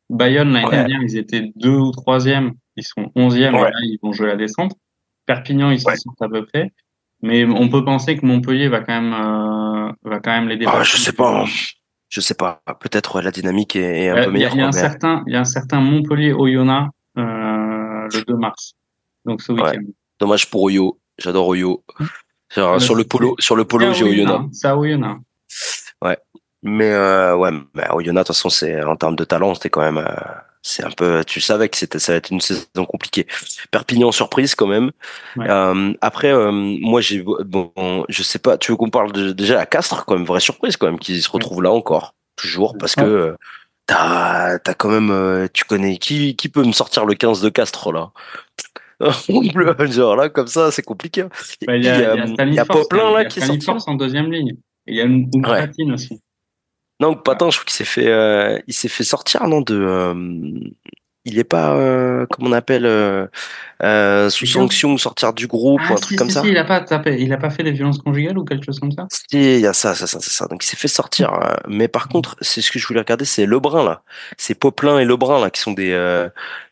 Bayonne, l'année dernière, ils étaient 2 ou 3e. Ils sont 11e. Et là, ils vont jouer la descente. Perpignan, ils sont à peu près. Mais on peut penser que Montpellier va quand même, euh, va quand même les dépasser. Ah, je sais pas. Hein. Je sais pas. Peut-être la dynamique est, un peu meilleure. Il y, a un certain, il y a un certain Montpellier Oyonnax euh, le 2 mars. Donc ce week-end. Dommage pour Oyo. J'adore Oyo. sur le polo, sur le polo, j'ai Oyonnax. C'est à Oyonnax. Ouais. Mais euh, ouais, mais Oyonnax, de toute façon, c'est en termes de talent, c'était quand même. C'est un peu, tu savais que c'était, ça va être une saison compliquée. Perpignan surprise quand même. Euh, après, euh, moi j'ai, bon, je sais pas, tu veux qu'on parle de, déjà à Castres quand même, vraie surprise quand même, qu'ils se retrouvent là encore, toujours, parce que euh, t'as, quand même, tu connais qui, qui peut me sortir le 15 de Castres là? (laughs) Genre là, comme ça, c'est compliqué. Bah, il y a, y a, Poplin là qui est sorti. en deuxième ligne. il y a une, une aussi. Non, Patin, je trouve qu'il s'est fait, euh, il s'est fait sortir, non, de, euh, il est pas, euh, comment on appelle, euh, euh, sous sanction ou sortir du groupe ah, ou un truc comme si, ça. Si, il a pas tapé, il a pas fait des violences conjugales ou quelque chose comme ça. Si, il y a ça, ça, ça, c'est ça. Donc il s'est fait sortir. mais par contre, c'est ce que je voulais regarder, c'est Lebrun là. C'est Poplin et Lebrun là qui sont des,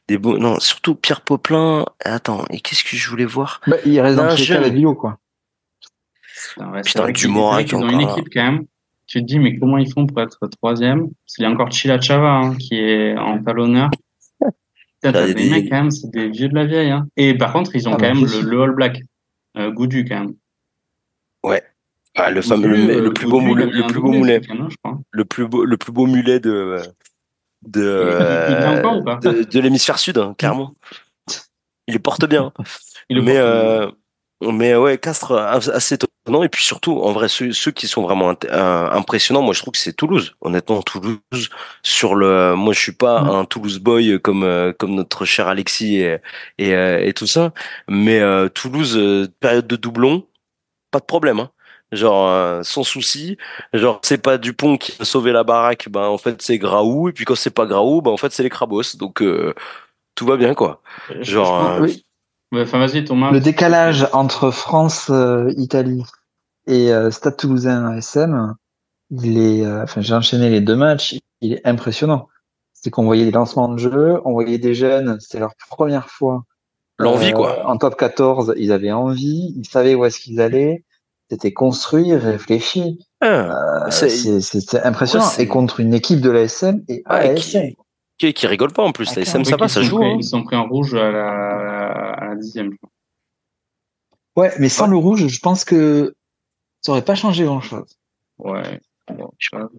des beaux, non, surtout Pierre Poplin. Attends, et qu'est-ce que je voulais voir? Bah, Il reste dans le la bio quoi. Putain, ouais, Putain Dumorin qui ont une équipe quand même tu te dis, mais comment ils font pour être troisième? Il y a encore Chila Chava hein, qui est en talonneur. (laughs) T'as des, mecs quand même, c'est des vieux de la vieille. Hein. Et par contre, ils ont ah, quand même le, le, All Black, euh, Goudu quand même. Ouais. Ah, le fameux, le, le, plus beau mulet, le plus beau mulet, le plus beau, le plus beau mulet de de de, de l'hémisphère sud, hein, clairement. Il le porte bien. Il le mais porte euh, mais ouais, Castres assez étonnant et puis surtout en vrai ceux, ceux qui sont vraiment euh, impressionnants, moi je trouve que c'est Toulouse. Honnêtement, Toulouse sur le, moi je suis pas mm. un Toulouse boy comme euh, comme notre cher Alexis et et, euh, et tout ça, mais Toulouse période de doublon, pas de problème. Hein. Genre sans souci, genre c'est pas Dupont qui a sauvé la baraque, ben en fait c'est Graou et puis quand c'est pas Graou, ben en fait c'est les Crabos. Donc tout va bien quoi. Genre le décalage entre France, euh, Italie et euh, Stade Toulousain ASM, il est, euh, enfin, j'ai enchaîné les deux matchs, il est impressionnant. C'est qu'on voyait des lancements de jeu, on voyait des jeunes, c'était leur première fois. L'envie, quoi. En top 14, ils avaient envie, ils savaient où est-ce qu'ils allaient. C'était construit, réfléchi. Ah, c'est impressionnant. et contre une équipe de l'ASM et ASM. Qui, qui, rigole pas en plus. L'ASM, ça va, ça joue. Hein. Ils sont pris en rouge à la, à la dixième. Ouais, mais sans le rouge, je pense que ça aurait pas changé grand chose. Ouais.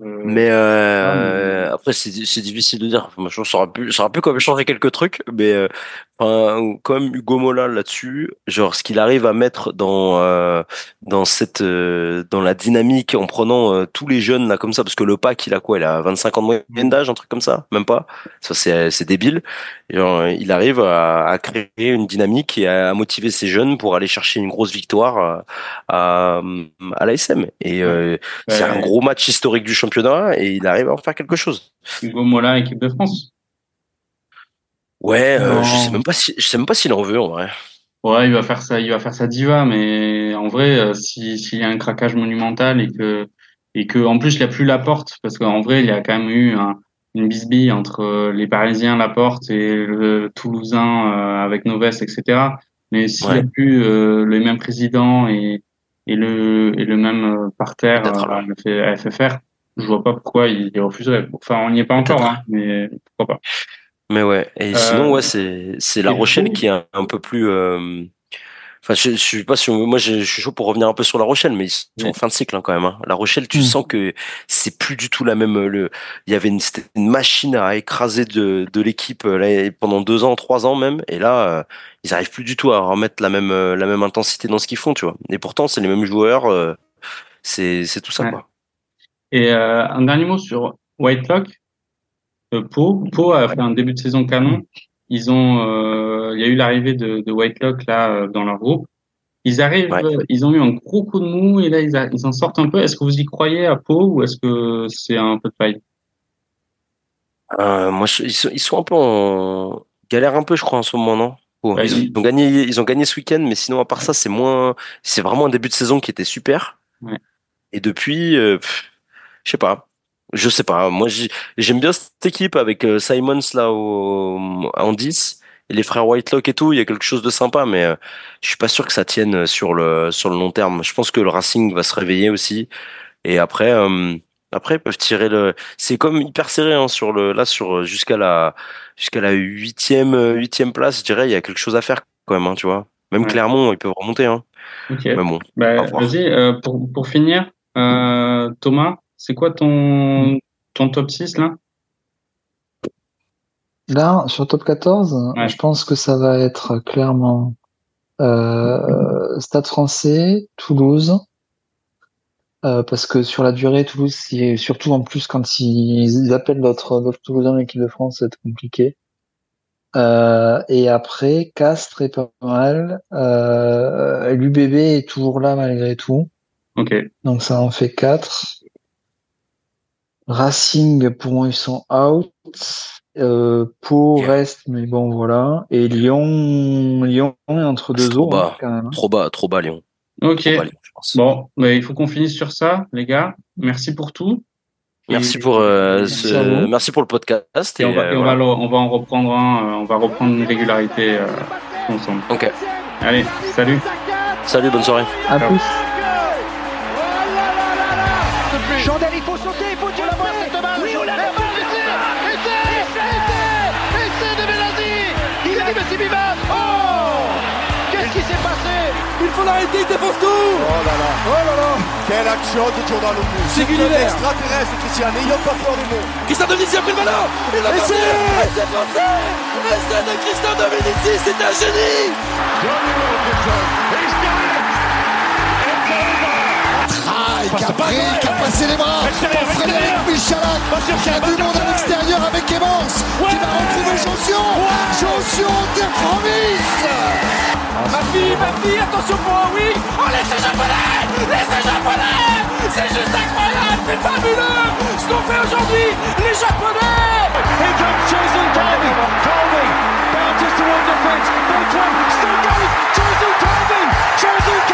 mais euh, après c'est difficile de dire. Je ça aurait pu, ça aurait pu quand même changer quelques trucs, mais euh, Enfin, comme Hugo Mola là-dessus, genre ce qu'il arrive à mettre dans euh, dans cette euh, dans la dynamique en prenant euh, tous les jeunes là comme ça parce que le pack il a quoi Il a 25 ans de moyenne d'âge, un truc comme ça, même pas. Ça c'est c'est débile. Genre, il arrive à, à, créer une dynamique et à, motiver ces jeunes pour aller chercher une grosse victoire à à, l'ASM. Et c'est un gros match historique du championnat et il arrive à en faire quelque chose. Hugo Mola, équipe de France. Ouais, euh, je sais même pas si je sais même pas s'il en veut en vrai. Ouais, il va faire ça, il va faire sa diva, mais en vrai, euh, si s'il y a un craquage monumental et que et que en plus il n'y a plus la porte, parce qu'en vrai il y a quand même eu un, une bisbille entre euh, les Parisiens la porte et le Toulousain avec Noves, etc. Mais s'il n'y a plus les mêmes présidents et et le et le même parterre à FFR, je vois pas pourquoi il refuserait. Enfin, on n'y est pas encore, hein, mais pourquoi pas. Mais ouais, et sinon, ouais, c'est, c'est La Rochelle qui est un, peu plus. Euh... Enfin, je, je suis pas sûr. Moi, je, suis chaud pour revenir un peu sur La Rochelle, mais ils sont en fin de cycle hein, quand même. Hein. La Rochelle, tu mm. sens que c'est plus du tout la même. Le, il y avait une, une machine à écraser de, de l'équipe euh, là, pendant deux ans, trois ans même, et là, euh, ils arrivent plus du tout à remettre la même euh, la même intensité dans ce qu'ils font, tu vois. Et pourtant, c'est les mêmes joueurs. c'est c'est tout ça, quoi. Et un dernier mot sur Whitelock. Euh, Pau. Pau a fait un début de saison canon. Ils ont, euh, il y a eu l'arrivée de, de Whitelock là euh, dans leur groupe. Ils arrivent, ils ont eu un gros coup de mou et là ils, ils en sortent un peu. Est-ce que vous y croyez à Pau ou est-ce que c'est un peu de paille euh, Moi, ils, sont, ils sont un peu en galère un peu, je crois, en ce moment, non? Ils, ont gagné, ils ont gagné ce week-end, mais sinon à part ça, c'est moins. C'est vraiment un début de saison qui était super. Ouais. Et depuis, je sais pas. Je sais pas. Moi, j'aime bien cette équipe avec euh, Simons là au, en 10 les frères Whitelock et tout, il y a quelque chose de sympa, mais euh, je suis pas sûr que ça tienne sur le sur le long terme. Je pense que le Racing va se réveiller aussi, et après. Euh, après, ils peuvent tirer le. C'est comme hyper serré hein, sur le là sur jusqu'à la jusqu'à la huitième huitième place. Je dirais il y a quelque chose à faire quand même, hein, tu vois. Même Clermont, ils peuvent remonter. Hein. Ok. Mais bon. Bah, vas-y, euh, pour pour finir, euh, Thomas, c'est quoi ton ton top 6 là? Là, sur top 14, je pense que ça va être clairement euh, Stade français, Toulouse, euh, parce que sur la durée, Toulouse, surtout en plus quand ils, appellent d'autres Toulousains en équipe de France, c'est compliqué. Euh, et après, Castres est pas mal. Euh, L'UBB est toujours là malgré tout. Ok. Donc ça en fait quatre. Racing, pour moi, ils sont out. Euh, Pau reste, mais bon, voilà. Et Lyon, Lyon est entre deux trop eaux, hein, quand même. Hein. Trop bas, trop bas, Lyon. Ok. bon, mais il faut qu'on finisse sur ça, les gars. Merci pour tout. Merci pour euh, ce... merci pour le podcast. Et, on, va, euh, on, va on, va, en reprendre un. Euh, on va reprendre une régularité euh, ensemble. Ok. Allez, salut. Salut, bonne soirée. À plus. Il défonce tout. Oh là là Oh là là. Quelle action de Jordan Lomu C'est Gulliver. extraterrestre, Christian, n'ayons pas peur du mot Christian Dominici a pris le ballon Il a passé Essai passé. Essai de Christian Dominici, c'est un génie. Johnny Wilkinson, he's done qui a pris, qui a passé les bras pour Frédéric Michalak. Il y a du monde à l'extérieur avec Evans qui va retrouver Jonsion. Jonsion terre promise. Ah, ma fille, ma fille, attention pour oui. Oh, laissez japonais Laissez japonais C'est juste incroyable, c'est fabuleux ce qu'on fait aujourd'hui, les japonais Here comes Jason Calvin. Calvin bounces towards the fence. Breaks one. Still going. Jason Calvin. Jason Calvin.